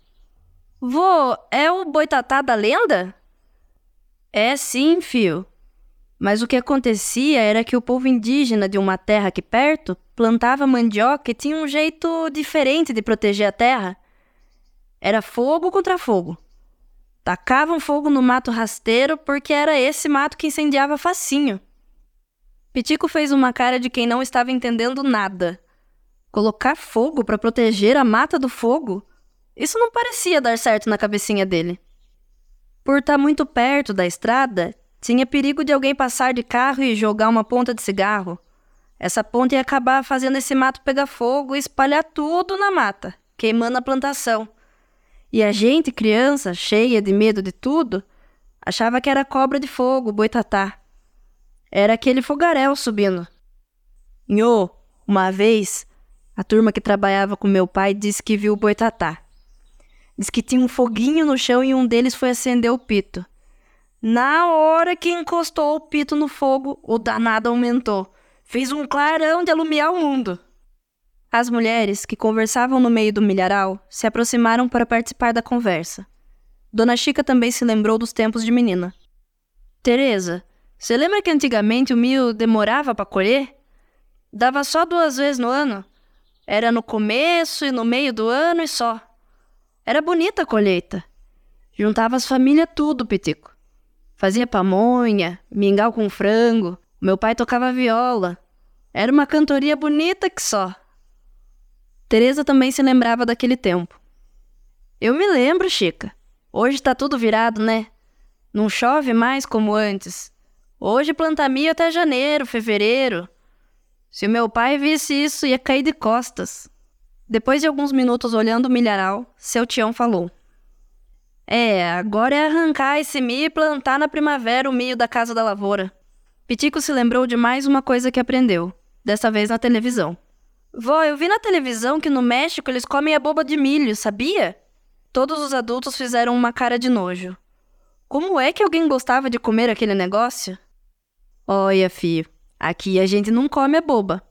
Vô, é o boitatá da lenda? É sim, fio. Mas o que acontecia era que o povo indígena de uma terra aqui perto plantava mandioca e tinha um jeito diferente de proteger a terra. Era fogo contra fogo. Tacavam fogo no mato rasteiro porque era esse mato que incendiava facinho. Pitico fez uma cara de quem não estava entendendo nada. Colocar fogo para proteger a mata do fogo? Isso não parecia dar certo na cabecinha dele. Por estar tá muito perto da estrada, tinha perigo de alguém passar de carro e jogar uma ponta de cigarro. Essa ponta ia acabar fazendo esse mato pegar fogo e espalhar tudo na mata, queimando a plantação. E a gente, criança, cheia de medo de tudo, achava que era cobra de fogo, boitatá. Era aquele fogaréu subindo. Nhô, uma vez, a turma que trabalhava com meu pai disse que viu o boitatá. Diz que tinha um foguinho no chão e um deles foi acender o pito. Na hora que encostou o pito no fogo, o danado aumentou. Fez um clarão de alumiar o mundo. As mulheres, que conversavam no meio do milharal, se aproximaram para participar da conversa. Dona Chica também se lembrou dos tempos de menina. Teresa, você lembra que antigamente o milho demorava para colher? Dava só duas vezes no ano? Era no começo e no meio do ano e só. Era bonita a colheita. Juntava as famílias tudo, Pitico. Fazia pamonha, mingau com frango. Meu pai tocava viola. Era uma cantoria bonita que só. Teresa também se lembrava daquele tempo. Eu me lembro, Chica. Hoje tá tudo virado, né? Não chove mais como antes. Hoje planta milho até janeiro, fevereiro. Se meu pai visse isso, ia cair de costas. Depois de alguns minutos olhando o milharal, seu Tião falou: É, agora é arrancar esse milho e plantar na primavera o milho da casa da lavoura. Pitico se lembrou de mais uma coisa que aprendeu, dessa vez na televisão. Vó, eu vi na televisão que no México eles comem a boba de milho, sabia? Todos os adultos fizeram uma cara de nojo. Como é que alguém gostava de comer aquele negócio? Olha, filho, aqui a gente não come a boba.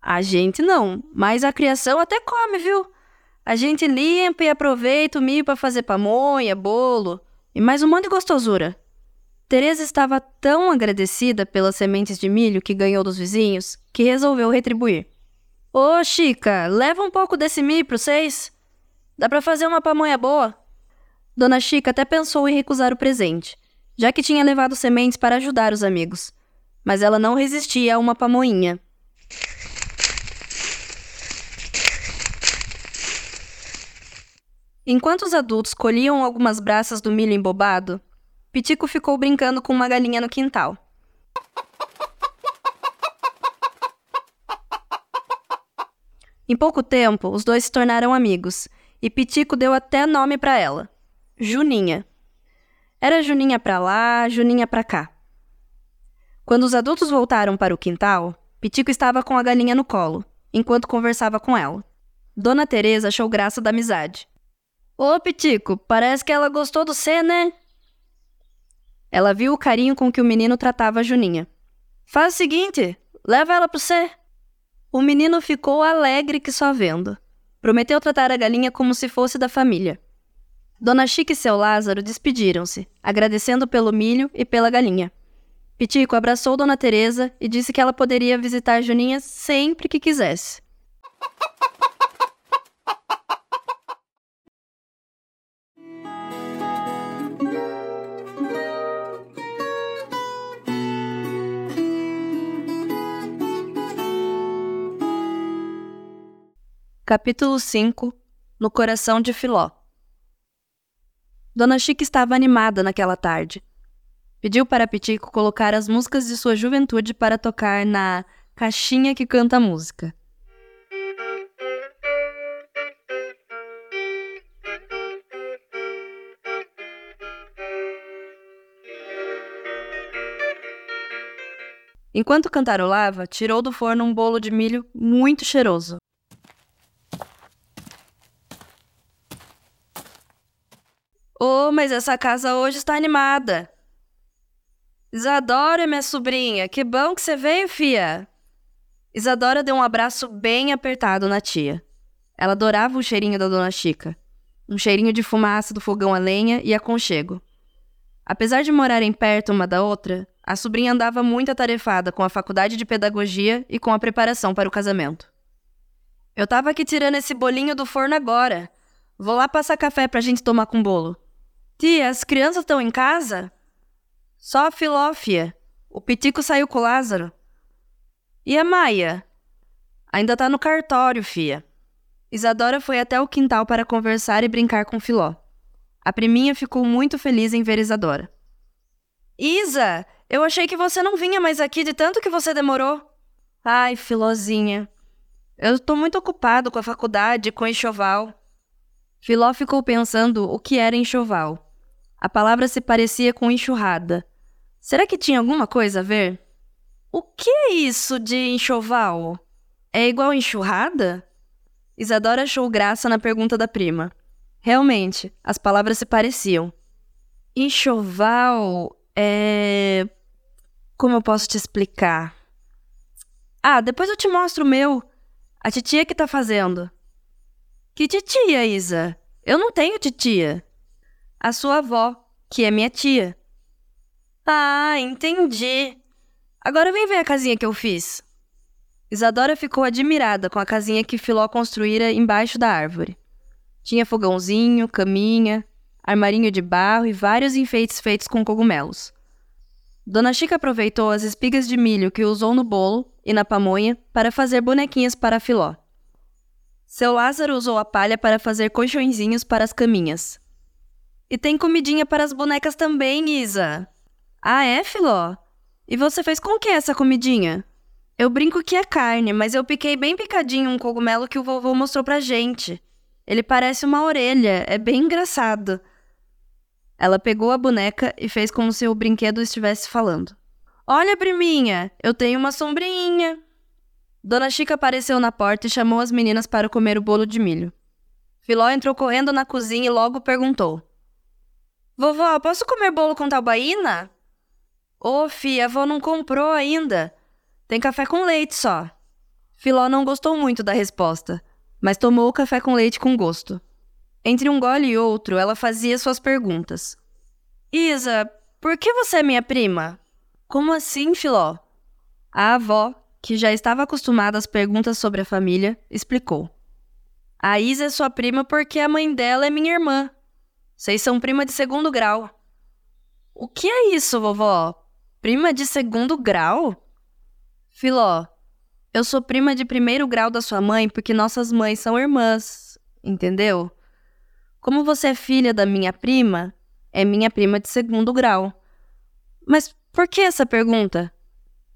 A gente não, mas a criação até come, viu? A gente limpa e aproveita o milho para fazer pamonha, bolo e mais um monte de gostosura. Teresa estava tão agradecida pelas sementes de milho que ganhou dos vizinhos que resolveu retribuir. Ô, Chica, leva um pouco desse milho para vocês. Dá para fazer uma pamonha boa. Dona Chica até pensou em recusar o presente, já que tinha levado sementes para ajudar os amigos. Mas ela não resistia a uma pamoinha. Enquanto os adultos colhiam algumas braças do milho embobado, Pitico ficou brincando com uma galinha no quintal. Em pouco tempo, os dois se tornaram amigos, e Pitico deu até nome para ela: Juninha. Era Juninha para lá, Juninha para cá. Quando os adultos voltaram para o quintal, Pitico estava com a galinha no colo, enquanto conversava com ela. Dona Teresa achou graça da amizade. Ô, Pitico, parece que ela gostou do C, né? Ela viu o carinho com que o menino tratava a Juninha. Faz o seguinte, leva ela pro C. O menino ficou alegre que só vendo. Prometeu tratar a galinha como se fosse da família. Dona Chica e seu Lázaro despediram-se, agradecendo pelo milho e pela galinha. Pitico abraçou Dona Teresa e disse que ela poderia visitar Juninha sempre que quisesse. Capítulo 5 No coração de Filó Dona Chica estava animada naquela tarde. Pediu para Pitico colocar as músicas de sua juventude para tocar na caixinha que canta música. Enquanto cantarolava, tirou do forno um bolo de milho muito cheiroso. Oh, mas essa casa hoje está animada. Isadora, minha sobrinha, que bom que você veio, fia. Isadora deu um abraço bem apertado na tia. Ela adorava o cheirinho da dona Chica. Um cheirinho de fumaça do fogão a lenha e aconchego. Apesar de morarem perto uma da outra, a sobrinha andava muito atarefada com a faculdade de pedagogia e com a preparação para o casamento. Eu tava aqui tirando esse bolinho do forno agora. Vou lá passar café pra gente tomar com bolo. Tia, as crianças estão em casa? Só a Filófia. O Pitico saiu com o Lázaro. E a Maia? Ainda tá no cartório, fia. Isadora foi até o quintal para conversar e brincar com Filó. A priminha ficou muito feliz em ver Isadora. Isa, eu achei que você não vinha mais aqui de tanto que você demorou. Ai, Filózinha. Eu tô muito ocupado com a faculdade, com enxoval. Filó ficou pensando o que era enxoval. A palavra se parecia com enxurrada. Será que tinha alguma coisa a ver? O que é isso de enxoval? É igual enxurrada? Isadora achou graça na pergunta da prima. Realmente, as palavras se pareciam. Enxoval é. Como eu posso te explicar? Ah, depois eu te mostro o meu. A titia que tá fazendo. Que titia, Isa? Eu não tenho titia a sua avó, que é minha tia. Ah, entendi. Agora vem ver a casinha que eu fiz. Isadora ficou admirada com a casinha que Filó construíra embaixo da árvore. Tinha fogãozinho, caminha, armarinho de barro e vários enfeites feitos com cogumelos. Dona Chica aproveitou as espigas de milho que usou no bolo e na pamonha para fazer bonequinhas para Filó. Seu Lázaro usou a palha para fazer colchõezinhos para as caminhas. E tem comidinha para as bonecas também, Isa. Ah, é, Filó? E você fez com que essa comidinha? Eu brinco que é carne, mas eu piquei bem picadinho um cogumelo que o vovô mostrou pra gente. Ele parece uma orelha, é bem engraçado. Ela pegou a boneca e fez como se o brinquedo estivesse falando. Olha, priminha, eu tenho uma sombrinha. Dona Chica apareceu na porta e chamou as meninas para comer o bolo de milho. Filó entrou correndo na cozinha e logo perguntou: Vovó, posso comer bolo com talbaína? Ô, oh, a avó não comprou ainda. Tem café com leite só. Filó não gostou muito da resposta, mas tomou o café com leite com gosto. Entre um gole e outro, ela fazia suas perguntas. Isa, por que você é minha prima? Como assim, Filó? A avó, que já estava acostumada às perguntas sobre a família, explicou. A Isa é sua prima porque a mãe dela é minha irmã. Vocês são prima de segundo grau. O que é isso, vovó? Prima de segundo grau? Filó, eu sou prima de primeiro grau da sua mãe porque nossas mães são irmãs, entendeu? Como você é filha da minha prima, é minha prima de segundo grau. Mas por que essa pergunta?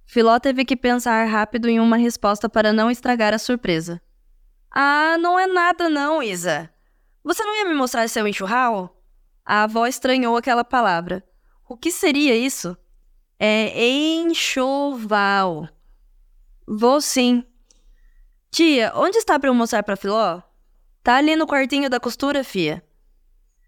Filó teve que pensar rápido em uma resposta para não estragar a surpresa. Ah, não é nada não, Isa. Você não ia me mostrar seu enxurral? A avó estranhou aquela palavra. O que seria isso? É enxoval. Vou sim. Tia, onde está para eu mostrar para Filó? Tá ali no quartinho da costura, fia.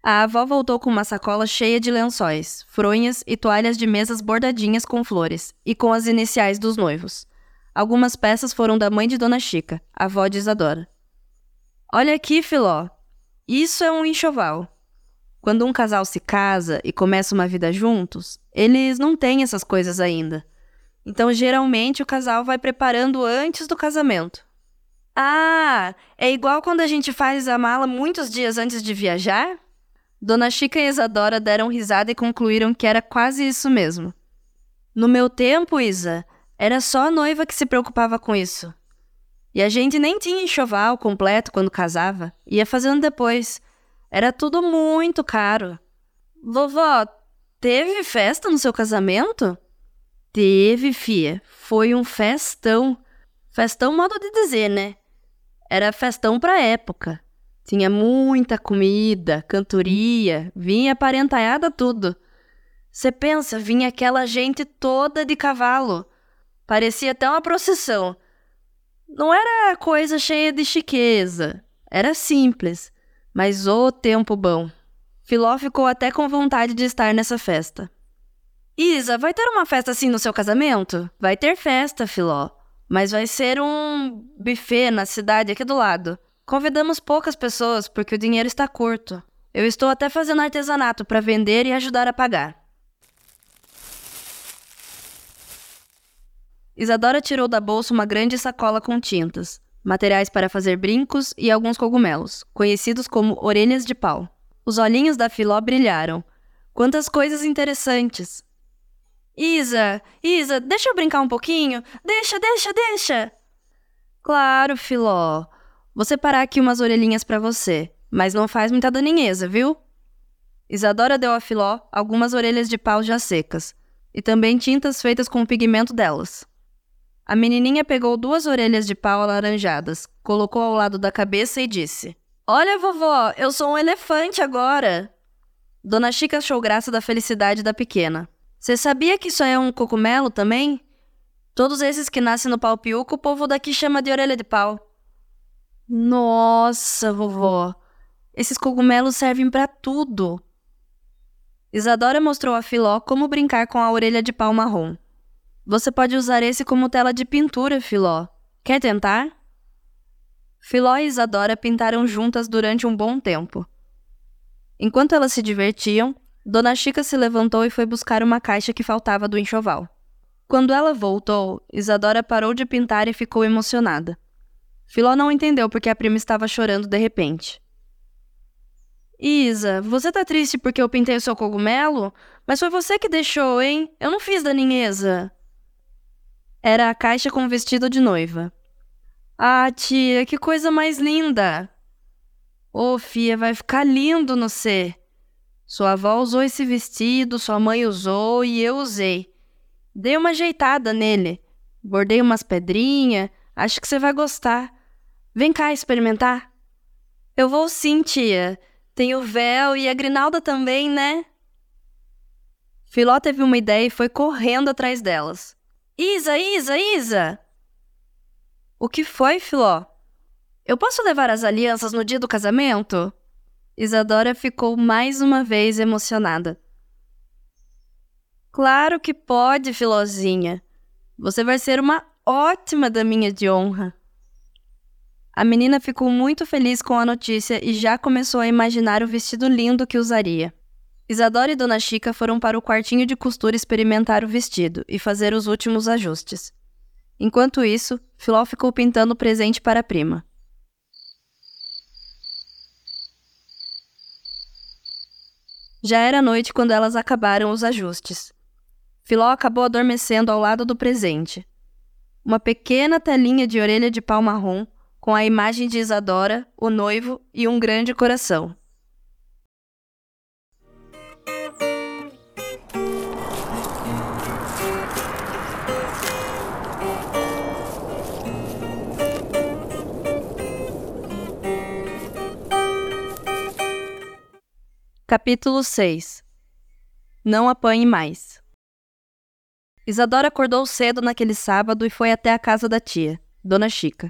A avó voltou com uma sacola cheia de lençóis, fronhas e toalhas de mesas bordadinhas com flores e com as iniciais dos noivos. Algumas peças foram da mãe de Dona Chica, avó de Isadora. Olha aqui, Filó. Isso é um enxoval. Quando um casal se casa e começa uma vida juntos, eles não têm essas coisas ainda. Então, geralmente, o casal vai preparando antes do casamento. Ah, é igual quando a gente faz a mala muitos dias antes de viajar? Dona Chica e Isadora deram risada e concluíram que era quase isso mesmo. No meu tempo, Isa, era só a noiva que se preocupava com isso. E a gente nem tinha enxoval completo quando casava, ia fazendo depois. Era tudo muito caro. Vovó, teve festa no seu casamento? Teve, fia. Foi um festão. Festão, modo de dizer, né? Era festão pra época. Tinha muita comida, cantoria, vinha parentaiada tudo. Você pensa, vinha aquela gente toda de cavalo. Parecia até uma procissão. Não era coisa cheia de chiqueza, era simples, mas o tempo bom. Filó ficou até com vontade de estar nessa festa. Isa, vai ter uma festa assim no seu casamento? Vai ter festa, Filó. Mas vai ser um buffet na cidade aqui do lado. Convidamos poucas pessoas porque o dinheiro está curto. Eu estou até fazendo artesanato para vender e ajudar a pagar. Isadora tirou da bolsa uma grande sacola com tintas, materiais para fazer brincos e alguns cogumelos, conhecidos como orelhas de pau. Os olhinhos da Filó brilharam. Quantas coisas interessantes! Isa, Isa, deixa eu brincar um pouquinho? Deixa, deixa, deixa! Claro, Filó. Vou separar aqui umas orelhinhas para você, mas não faz muita daninheza, viu? Isadora deu a Filó algumas orelhas de pau já secas, e também tintas feitas com o pigmento delas. A menininha pegou duas orelhas de pau alaranjadas, colocou ao lado da cabeça e disse: Olha, vovó, eu sou um elefante agora. Dona Chica achou graça da felicidade da pequena. Você sabia que isso é um cogumelo também? Todos esses que nascem no pau piuco, o povo daqui chama de orelha de pau. Nossa, vovó, esses cogumelos servem para tudo. Isadora mostrou a Filó como brincar com a orelha de pau marrom. Você pode usar esse como tela de pintura, Filó. Quer tentar? Filó e Isadora pintaram juntas durante um bom tempo. Enquanto elas se divertiam, Dona Chica se levantou e foi buscar uma caixa que faltava do enxoval. Quando ela voltou, Isadora parou de pintar e ficou emocionada. Filó não entendeu porque a prima estava chorando de repente. Isa, você tá triste porque eu pintei o seu cogumelo? Mas foi você que deixou, hein? Eu não fiz da ninheza. Era a caixa com o vestido de noiva. Ah, tia, que coisa mais linda! Ô, oh, Fia, vai ficar lindo no ser. Sua avó usou esse vestido, sua mãe usou e eu usei. Dei uma ajeitada nele. Bordei umas pedrinhas. Acho que você vai gostar. Vem cá experimentar. Eu vou sim, tia. Tem o véu e a grinalda também, né? Filó teve uma ideia e foi correndo atrás delas. Isa, Isa, Isa! O que foi, Filó? Eu posso levar as alianças no dia do casamento? Isadora ficou mais uma vez emocionada. Claro que pode, Filozinha. Você vai ser uma ótima daminha de honra. A menina ficou muito feliz com a notícia e já começou a imaginar o vestido lindo que usaria. Isadora e Dona Chica foram para o quartinho de costura experimentar o vestido e fazer os últimos ajustes. Enquanto isso, Filó ficou pintando o presente para a prima. Já era noite quando elas acabaram os ajustes. Filó acabou adormecendo ao lado do presente. Uma pequena telinha de orelha de pau marrom, com a imagem de Isadora, o noivo e um grande coração. Capítulo 6 Não apanhe mais. Isadora acordou cedo naquele sábado e foi até a casa da tia, Dona Chica.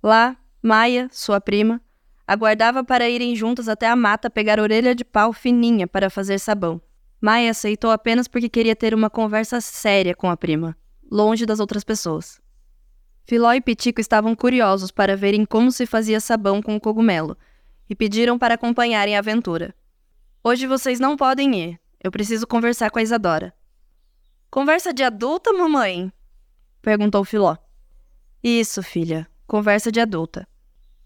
Lá, Maia, sua prima, aguardava para irem juntas até a mata pegar orelha de pau fininha para fazer sabão. Maia aceitou apenas porque queria ter uma conversa séria com a prima, longe das outras pessoas. Filó e Pitico estavam curiosos para verem como se fazia sabão com o cogumelo e pediram para acompanharem a aventura. Hoje vocês não podem ir, eu preciso conversar com a Isadora. Conversa de adulta, mamãe? perguntou Filó. Isso, filha, conversa de adulta.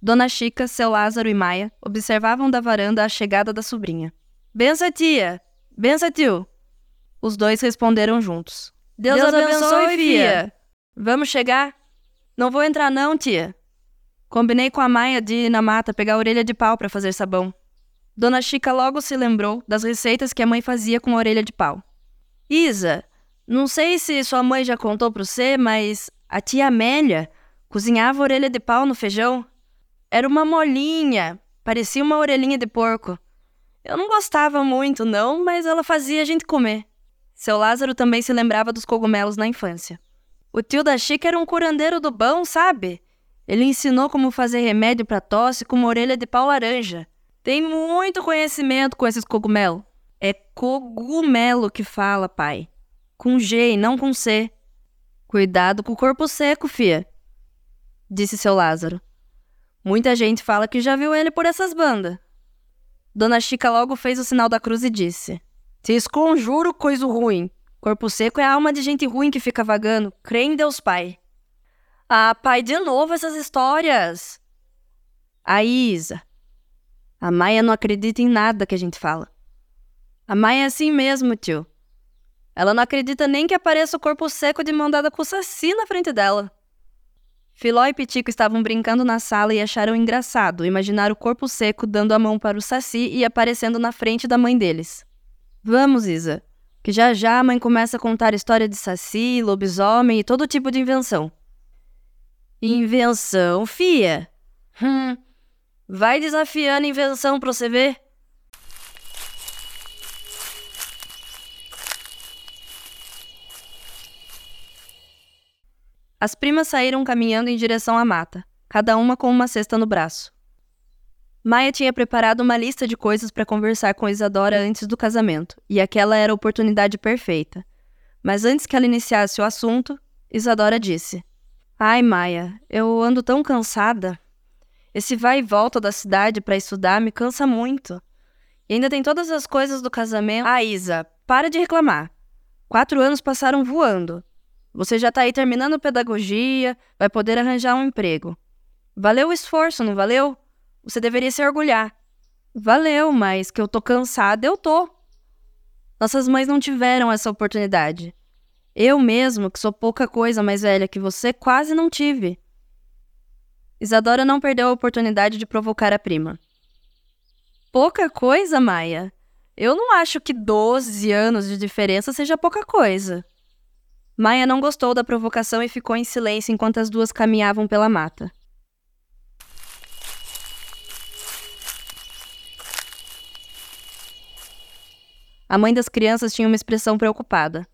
Dona Chica, seu Lázaro e Maia observavam da varanda a chegada da sobrinha. Bença, tia! Bença, tio! Os dois responderam juntos. Deus, Deus abençoe, abençoe, filha! Vamos chegar? Não vou entrar não, tia. Combinei com a Maia de ir na mata pegar a orelha de pau para fazer sabão. Dona Chica logo se lembrou das receitas que a mãe fazia com a orelha de pau. Isa, não sei se sua mãe já contou para você, mas a tia Amélia cozinhava orelha de pau no feijão. Era uma molinha, parecia uma orelhinha de porco. Eu não gostava muito, não, mas ela fazia a gente comer. Seu Lázaro também se lembrava dos cogumelos na infância. O tio da Chica era um curandeiro do bom, sabe? Ele ensinou como fazer remédio para tosse com uma orelha de pau laranja. Tem muito conhecimento com esses cogumelos. É cogumelo que fala, pai com G e não com C. Cuidado com o corpo seco, fia, disse seu Lázaro. Muita gente fala que já viu ele por essas bandas. Dona Chica logo fez o sinal da cruz e disse: Te esconjuro coisa ruim. Corpo seco é a alma de gente ruim que fica vagando. Crê em Deus Pai. Ah, pai, de novo essas histórias. A Isa. A Maia não acredita em nada que a gente fala. A Maia é assim mesmo, tio. Ela não acredita nem que apareça o corpo seco de mão dada com o Saci na frente dela. Filó e Pitico estavam brincando na sala e acharam engraçado imaginar o corpo seco dando a mão para o Saci e aparecendo na frente da mãe deles. Vamos, Isa, que já já a mãe começa a contar história de Saci, lobisomem e todo tipo de invenção. Invenção, fia? Hum, vai desafiando invenção pra você ver. As primas saíram caminhando em direção à mata, cada uma com uma cesta no braço. Maia tinha preparado uma lista de coisas para conversar com Isadora antes do casamento, e aquela era a oportunidade perfeita. Mas antes que ela iniciasse o assunto, Isadora disse: Ai, Maia, eu ando tão cansada. Esse vai e volta da cidade para estudar me cansa muito. E ainda tem todas as coisas do casamento. Ah, Isa, para de reclamar. Quatro anos passaram voando. Você já está aí terminando pedagogia, vai poder arranjar um emprego. Valeu o esforço, não valeu? Você deveria se orgulhar. Valeu, mas que eu tô cansada, eu tô. Nossas mães não tiveram essa oportunidade. Eu mesmo, que sou pouca coisa mais velha que você, quase não tive. Isadora não perdeu a oportunidade de provocar a prima. Pouca coisa, Maia? Eu não acho que 12 anos de diferença seja pouca coisa. Maia não gostou da provocação e ficou em silêncio enquanto as duas caminhavam pela mata. A mãe das crianças tinha uma expressão preocupada.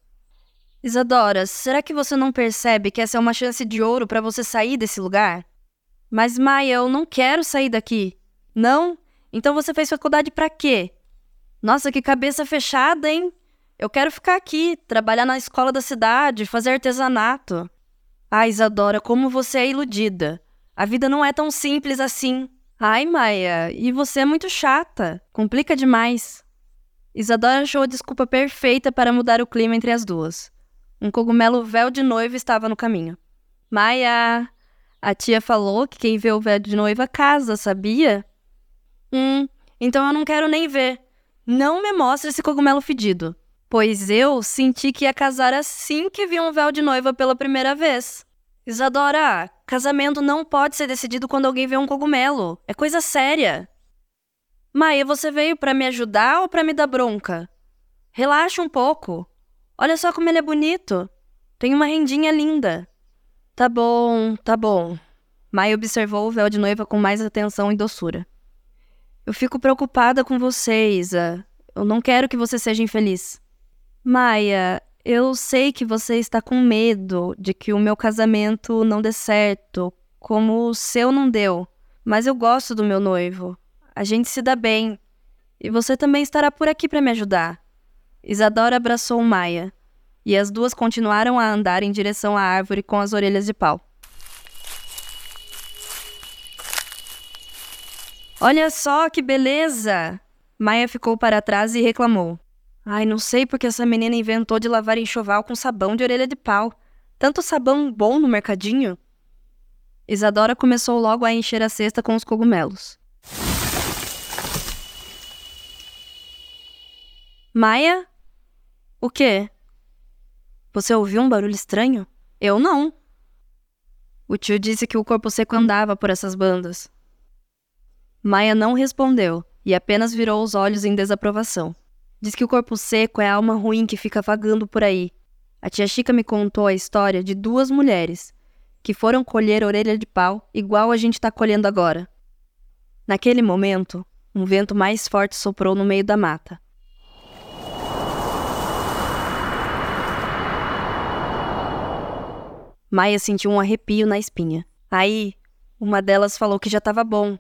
Isadora, será que você não percebe que essa é uma chance de ouro para você sair desse lugar? Mas Maia, eu não quero sair daqui. Não? Então você fez faculdade para quê? Nossa, que cabeça fechada, hein? Eu quero ficar aqui, trabalhar na escola da cidade, fazer artesanato. Ah, Isadora, como você é iludida. A vida não é tão simples assim. Ai, Maia, e você é muito chata. Complica demais. Isadora achou a desculpa perfeita para mudar o clima entre as duas. Um cogumelo véu de noiva estava no caminho. Maia, a tia falou que quem vê o véu de noiva casa, sabia? Hum, então eu não quero nem ver. Não me mostre esse cogumelo fedido. Pois eu senti que ia casar assim que vi um véu de noiva pela primeira vez. Isadora, casamento não pode ser decidido quando alguém vê um cogumelo. É coisa séria. Maia, você veio para me ajudar ou para me dar bronca? Relaxa um pouco. Olha só como ele é bonito. Tem uma rendinha linda. Tá bom, tá bom. Maia observou o véu de noiva com mais atenção e doçura. Eu fico preocupada com você, Isa. Eu não quero que você seja infeliz. Maia, eu sei que você está com medo de que o meu casamento não dê certo, como o seu não deu. Mas eu gosto do meu noivo. A gente se dá bem. E você também estará por aqui para me ajudar. Isadora abraçou Maia, e as duas continuaram a andar em direção à árvore com as orelhas de pau. Olha só que beleza! Maia ficou para trás e reclamou. Ai, não sei porque essa menina inventou de lavar enxoval com sabão de orelha de pau. Tanto sabão bom no mercadinho. Isadora começou logo a encher a cesta com os cogumelos. Maia? O quê? Você ouviu um barulho estranho? Eu não. O tio disse que o corpo seco andava por essas bandas. Maia não respondeu e apenas virou os olhos em desaprovação. Diz que o corpo seco é a alma ruim que fica vagando por aí. A tia Chica me contou a história de duas mulheres que foram colher orelha de pau igual a gente está colhendo agora. Naquele momento, um vento mais forte soprou no meio da mata. Maia sentiu um arrepio na espinha. Aí, uma delas falou que já estava bom,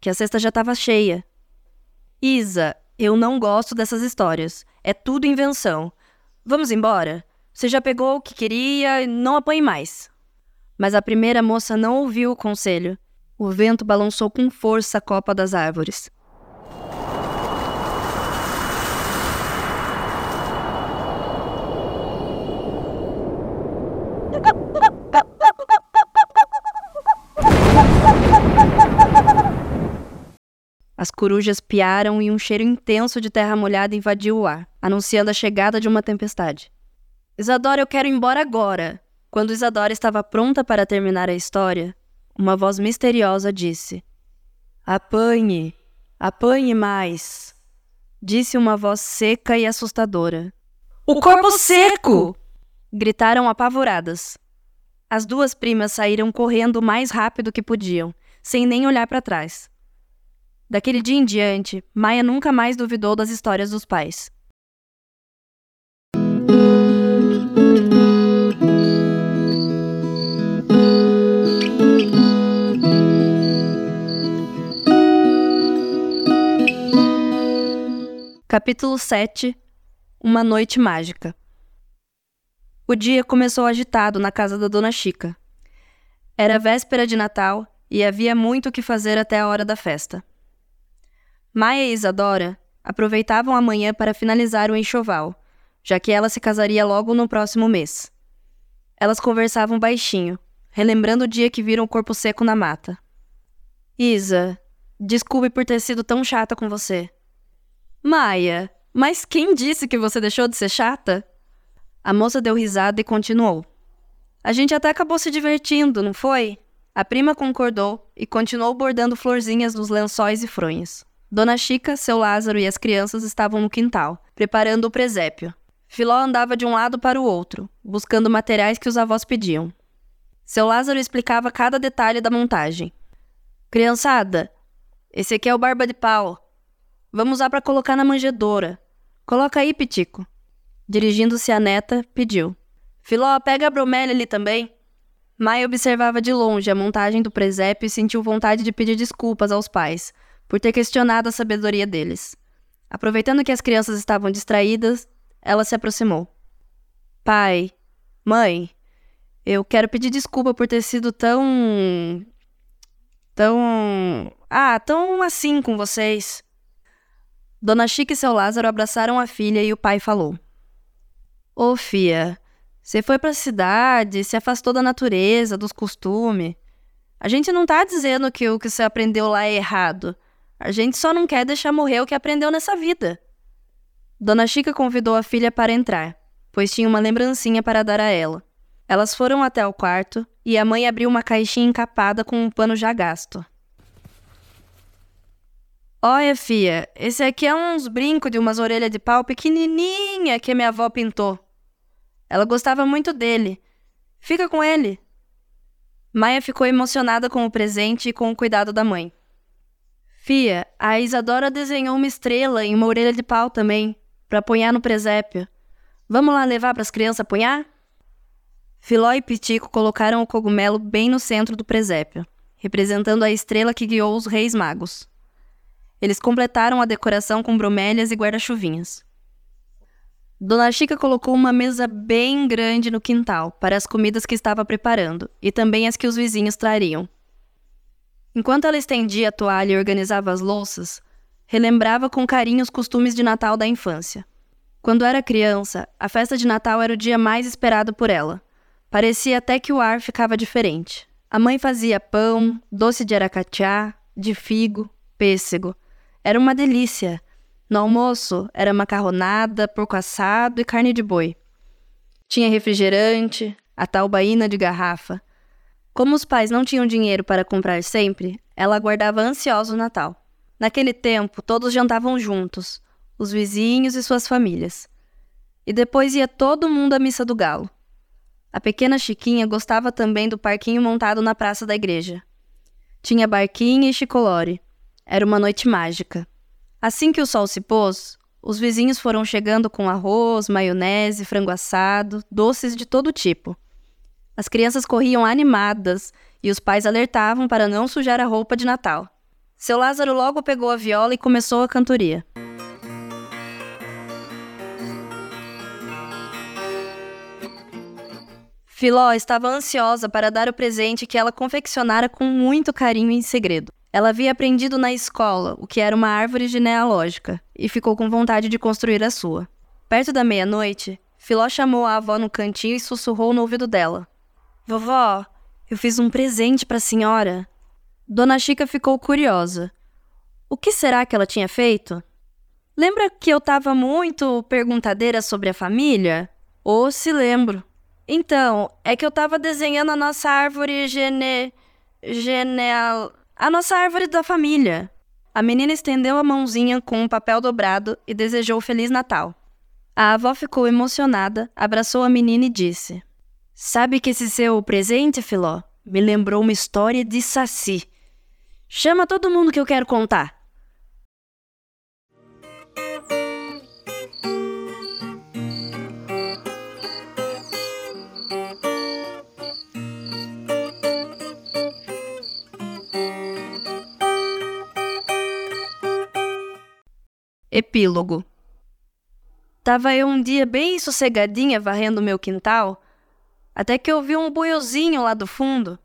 que a cesta já estava cheia. Isa, eu não gosto dessas histórias. É tudo invenção. Vamos embora? Você já pegou o que queria e não apanhe mais. Mas a primeira moça não ouviu o conselho. O vento balançou com força a copa das árvores. As corujas piaram e um cheiro intenso de terra molhada invadiu o ar, anunciando a chegada de uma tempestade. Isadora, eu quero ir embora agora. Quando Isadora estava pronta para terminar a história, uma voz misteriosa disse: Apanhe, apanhe mais. Disse uma voz seca e assustadora. O corpo seco! Gritaram apavoradas. As duas primas saíram correndo o mais rápido que podiam, sem nem olhar para trás. Daquele dia em diante, Maia nunca mais duvidou das histórias dos pais. Capítulo 7 Uma Noite Mágica O dia começou agitado na casa da Dona Chica. Era véspera de Natal e havia muito o que fazer até a hora da festa. Maia e Isadora aproveitavam a manhã para finalizar o enxoval, já que ela se casaria logo no próximo mês. Elas conversavam baixinho, relembrando o dia que viram o corpo seco na mata. Isa, desculpe por ter sido tão chata com você. Maia, mas quem disse que você deixou de ser chata? A moça deu risada e continuou. A gente até acabou se divertindo, não foi? A prima concordou e continuou bordando florzinhas nos lençóis e fronhas. Dona Chica, seu Lázaro e as crianças estavam no quintal, preparando o presépio. Filó andava de um lado para o outro, buscando materiais que os avós pediam. Seu Lázaro explicava cada detalhe da montagem. Criançada, esse aqui é o barba de pau. Vamos usar para colocar na manjedoura. Coloca aí, Pitico. Dirigindo-se à neta, pediu. Filó, pega a bromélia ali também. Maia observava de longe a montagem do presépio e sentiu vontade de pedir desculpas aos pais por ter questionado a sabedoria deles. Aproveitando que as crianças estavam distraídas, ela se aproximou. Pai, mãe, eu quero pedir desculpa por ter sido tão. tão. ah, tão assim com vocês. Dona Chica e seu Lázaro abraçaram a filha e o pai falou: Ô, oh, fia, você foi pra cidade, se afastou da natureza, dos costumes. A gente não tá dizendo que o que você aprendeu lá é errado. A gente só não quer deixar morrer o que aprendeu nessa vida. Dona Chica convidou a filha para entrar, pois tinha uma lembrancinha para dar a ela. Elas foram até o quarto e a mãe abriu uma caixinha encapada com um pano já gasto. Olha, fia, esse aqui é uns brincos de umas orelhas de pau pequenininha que minha avó pintou. Ela gostava muito dele. Fica com ele. Maia ficou emocionada com o presente e com o cuidado da mãe. Fia, a Isadora desenhou uma estrela em uma orelha de pau também, para apunhar no presépio. Vamos lá levar para as crianças apunhar? Filó e Pitico colocaram o cogumelo bem no centro do presépio, representando a estrela que guiou os reis magos. Eles completaram a decoração com bromélias e guarda-chuvinhas. Dona Chica colocou uma mesa bem grande no quintal para as comidas que estava preparando e também as que os vizinhos trariam. Enquanto ela estendia a toalha e organizava as louças, relembrava com carinho os costumes de Natal da infância. Quando era criança, a festa de Natal era o dia mais esperado por ela. Parecia até que o ar ficava diferente. A mãe fazia pão, doce de aracatiá, de figo, pêssego. Era uma delícia no almoço era macarronada, porco assado e carne de boi. Tinha refrigerante, a tal baína de garrafa. Como os pais não tinham dinheiro para comprar sempre, ela aguardava ansiosa o Natal. Naquele tempo, todos jantavam juntos, os vizinhos e suas famílias. E depois ia todo mundo à missa do galo. A pequena Chiquinha gostava também do parquinho montado na praça da igreja. Tinha barquinha e chicolore. Era uma noite mágica. Assim que o sol se pôs, os vizinhos foram chegando com arroz, maionese, frango assado, doces de todo tipo. As crianças corriam animadas e os pais alertavam para não sujar a roupa de Natal. Seu Lázaro logo pegou a viola e começou a cantoria. Filó estava ansiosa para dar o presente que ela confeccionara com muito carinho e em segredo. Ela havia aprendido na escola o que era uma árvore genealógica e ficou com vontade de construir a sua. Perto da meia-noite, Filó chamou a avó no cantinho e sussurrou no ouvido dela: Vovó, eu fiz um presente para a senhora. Dona Chica ficou curiosa. O que será que ela tinha feito? Lembra que eu estava muito perguntadeira sobre a família? Ou se lembro. Então, é que eu estava desenhando a nossa árvore gene... geneal... A nossa árvore da família. A menina estendeu a mãozinha com um papel dobrado e desejou Feliz Natal. A avó ficou emocionada, abraçou a menina e disse: Sabe que esse seu presente, Filó, me lembrou uma história de Saci. Chama todo mundo que eu quero contar. Epílogo Tava eu um dia bem sossegadinha varrendo meu quintal, até que ouvi um boiozinho lá do fundo.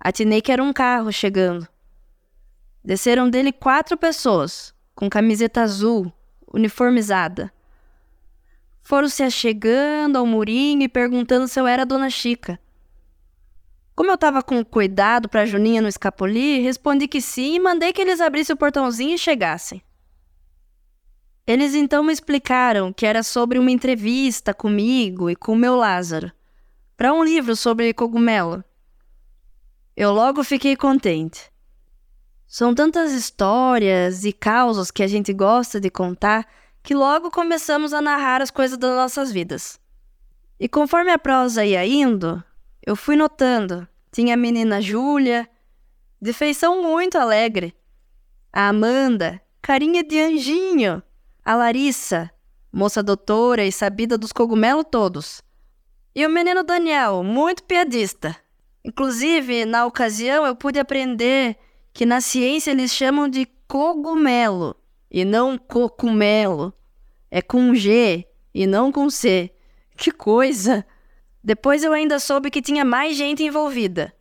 Atinei que era um carro chegando. Desceram dele quatro pessoas, com camiseta azul, uniformizada. Foram se achegando ao murinho e perguntando se eu era a Dona Chica. Como eu tava com cuidado pra Juninha não escapulir, respondi que sim e mandei que eles abrissem o portãozinho e chegassem. Eles então me explicaram que era sobre uma entrevista comigo e com o meu Lázaro, para um livro sobre cogumelo. Eu logo fiquei contente. São tantas histórias e causas que a gente gosta de contar que logo começamos a narrar as coisas das nossas vidas. E conforme a prosa ia indo, eu fui notando. Tinha a menina Júlia, de feição muito alegre. A Amanda, carinha de anjinho a Larissa, moça doutora e sabida dos cogumelos todos. E o menino Daniel, muito piadista. Inclusive, na ocasião, eu pude aprender que na ciência eles chamam de cogumelo e não cocumelo. É com G e não com C. Que coisa! Depois eu ainda soube que tinha mais gente envolvida.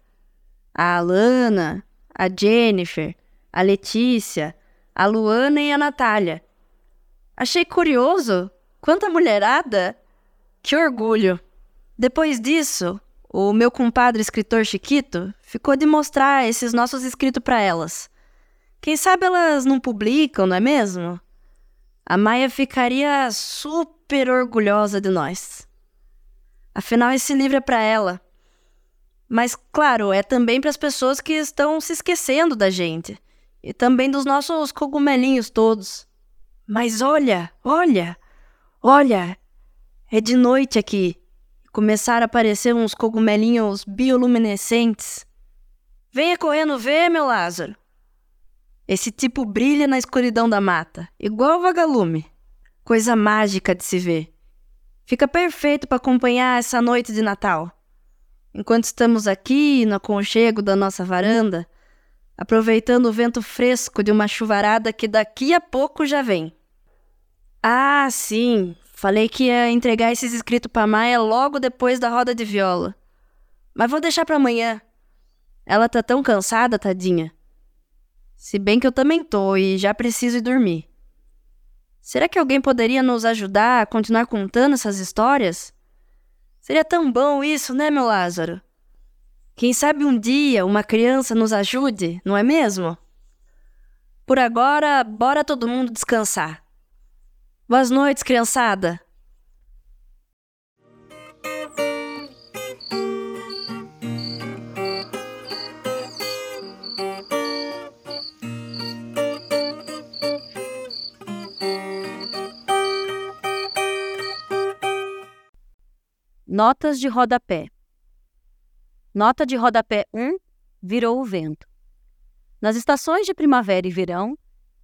A Alana, a Jennifer, a Letícia, a Luana e a Natália. Achei curioso. Quanta mulherada! Que orgulho! Depois disso, o meu compadre escritor Chiquito ficou de mostrar esses nossos escritos para elas. Quem sabe elas não publicam, não é mesmo? A Maia ficaria super orgulhosa de nós. Afinal, esse livro é para ela. Mas, claro, é também para as pessoas que estão se esquecendo da gente. E também dos nossos cogumelinhos todos. Mas olha, olha, olha, é de noite aqui. Começaram a aparecer uns cogumelinhos bioluminescentes. Venha correndo ver, meu Lázaro. Esse tipo brilha na escuridão da mata, igual vagalume. Coisa mágica de se ver. Fica perfeito para acompanhar essa noite de Natal. Enquanto estamos aqui, no aconchego da nossa varanda, aproveitando o vento fresco de uma chuvarada que daqui a pouco já vem. Ah, sim, falei que ia entregar esses escritos para Maia logo depois da roda de viola. Mas vou deixar para amanhã. Ela tá tão cansada, tadinha. Se bem que eu também tô e já preciso ir dormir. Será que alguém poderia nos ajudar a continuar contando essas histórias? Seria tão bom isso, né, meu Lázaro? Quem sabe um dia uma criança nos ajude, não é mesmo? Por agora, bora todo mundo descansar. Boas noites, criançada! Notas de rodapé. Nota de rodapé 1: Virou o vento. Nas estações de primavera e verão,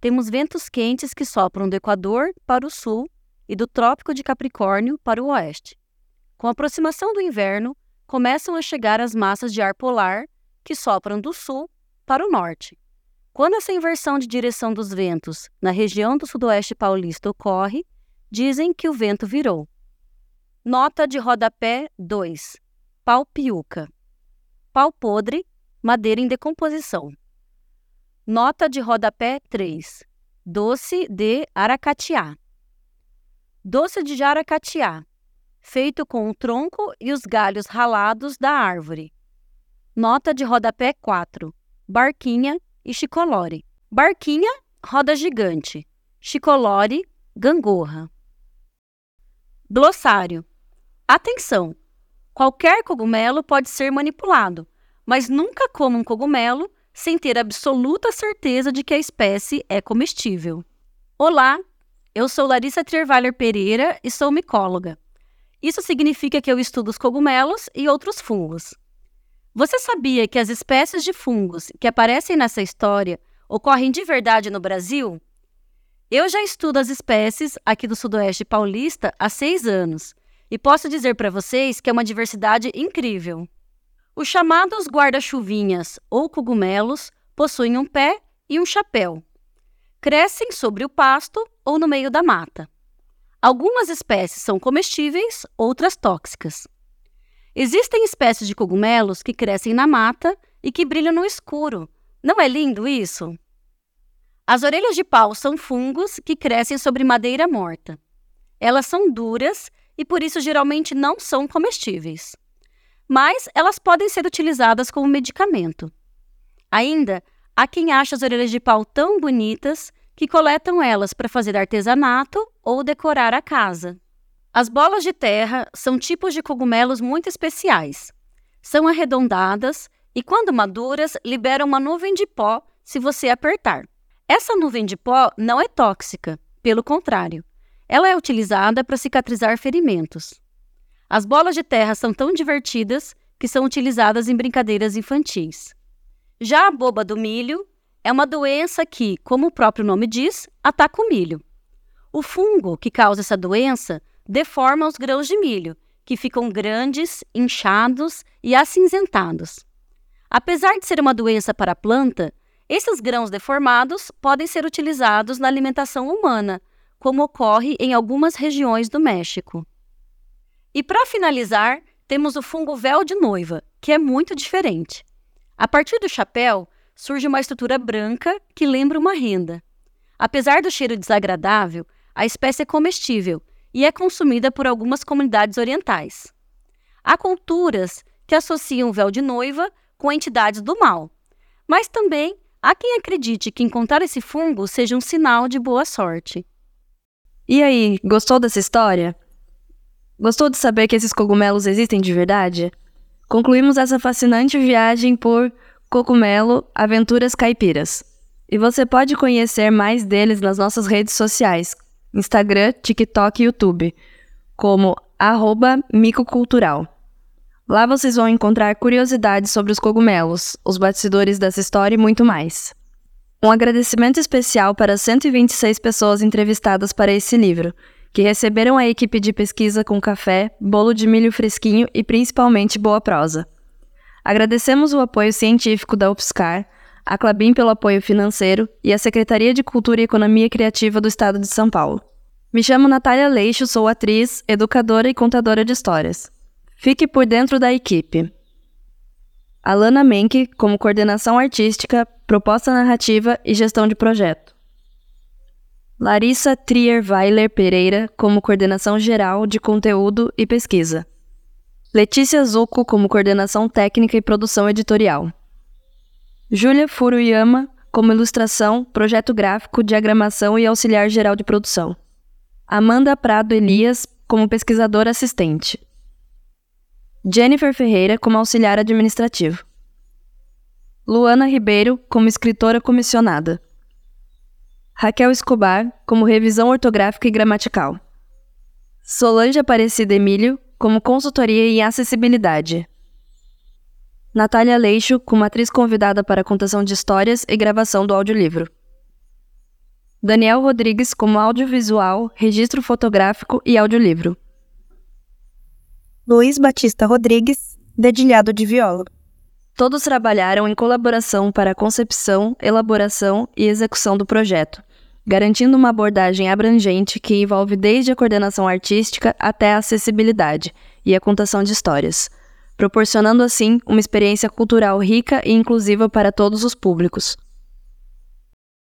temos ventos quentes que sopram do Equador para o sul e do Trópico de Capricórnio para o oeste. Com a aproximação do inverno, começam a chegar as massas de ar polar que sopram do sul para o norte. Quando essa inversão de direção dos ventos na região do sudoeste paulista ocorre, dizem que o vento virou. Nota de rodapé 2. Pau piuca. Pau podre, madeira em decomposição. Nota de rodapé 3. Doce de aracatiá. Doce de jaracatiá, feito com o tronco e os galhos ralados da árvore. Nota de rodapé 4. Barquinha e chicolore. Barquinha, roda gigante. Chicolore, gangorra. Glossário. Atenção! Qualquer cogumelo pode ser manipulado, mas nunca coma um cogumelo sem ter absoluta certeza de que a espécie é comestível. Olá, eu sou Larissa Trierweiler Pereira e sou micóloga. Isso significa que eu estudo os cogumelos e outros fungos. Você sabia que as espécies de fungos que aparecem nessa história ocorrem de verdade no Brasil? Eu já estudo as espécies aqui do Sudoeste Paulista há seis anos e posso dizer para vocês que é uma diversidade incrível. Os chamados guarda-chuvinhas ou cogumelos possuem um pé e um chapéu. Crescem sobre o pasto ou no meio da mata. Algumas espécies são comestíveis, outras tóxicas. Existem espécies de cogumelos que crescem na mata e que brilham no escuro. Não é lindo isso? As orelhas de pau são fungos que crescem sobre madeira morta. Elas são duras e por isso geralmente não são comestíveis. Mas elas podem ser utilizadas como medicamento. Ainda, há quem acha as orelhas de pau tão bonitas que coletam elas para fazer artesanato ou decorar a casa. As bolas de terra são tipos de cogumelos muito especiais. São arredondadas e, quando maduras, liberam uma nuvem de pó se você apertar. Essa nuvem de pó não é tóxica, pelo contrário, ela é utilizada para cicatrizar ferimentos. As bolas de terra são tão divertidas que são utilizadas em brincadeiras infantis. Já a boba do milho é uma doença que, como o próprio nome diz, ataca o milho. O fungo que causa essa doença deforma os grãos de milho, que ficam grandes, inchados e acinzentados. Apesar de ser uma doença para a planta, esses grãos deformados podem ser utilizados na alimentação humana, como ocorre em algumas regiões do México. E para finalizar, temos o fungo véu de noiva, que é muito diferente. A partir do chapéu, surge uma estrutura branca que lembra uma renda. Apesar do cheiro desagradável, a espécie é comestível e é consumida por algumas comunidades orientais. Há culturas que associam o véu de noiva com entidades do mal, mas também há quem acredite que encontrar esse fungo seja um sinal de boa sorte. E aí, gostou dessa história? Gostou de saber que esses cogumelos existem de verdade? Concluímos essa fascinante viagem por Cogumelo Aventuras Caipiras. E você pode conhecer mais deles nas nossas redes sociais, Instagram, TikTok e YouTube, como micocultural. Lá vocês vão encontrar curiosidades sobre os cogumelos, os bastidores dessa história e muito mais. Um agradecimento especial para as 126 pessoas entrevistadas para esse livro, que receberam a equipe de pesquisa com café, bolo de milho fresquinho e principalmente boa prosa. Agradecemos o apoio científico da UFSCar, a Clabin pelo apoio financeiro e a Secretaria de Cultura e Economia Criativa do Estado de São Paulo. Me chamo Natália Leixo, sou atriz, educadora e contadora de histórias. Fique por dentro da equipe. Alana Menck, como coordenação artística, proposta narrativa e gestão de projeto. Larissa Trierweiler Pereira, como coordenação geral de conteúdo e pesquisa. Letícia Zucco, como coordenação técnica e produção editorial. Júlia Furuyama, como ilustração, projeto gráfico, diagramação e auxiliar geral de produção. Amanda Prado Elias, como pesquisadora assistente. Jennifer Ferreira como auxiliar administrativo. Luana Ribeiro como escritora comissionada. Raquel Escobar como revisão ortográfica e gramatical. Solange Aparecida Emílio como consultoria em acessibilidade. Natália Leixo como atriz convidada para contação de histórias e gravação do audiolivro. Daniel Rodrigues como audiovisual, registro fotográfico e audiolivro. Luiz Batista Rodrigues, dedilhado de viola. Todos trabalharam em colaboração para a concepção, elaboração e execução do projeto, garantindo uma abordagem abrangente que envolve desde a coordenação artística até a acessibilidade e a contação de histórias, proporcionando assim uma experiência cultural rica e inclusiva para todos os públicos.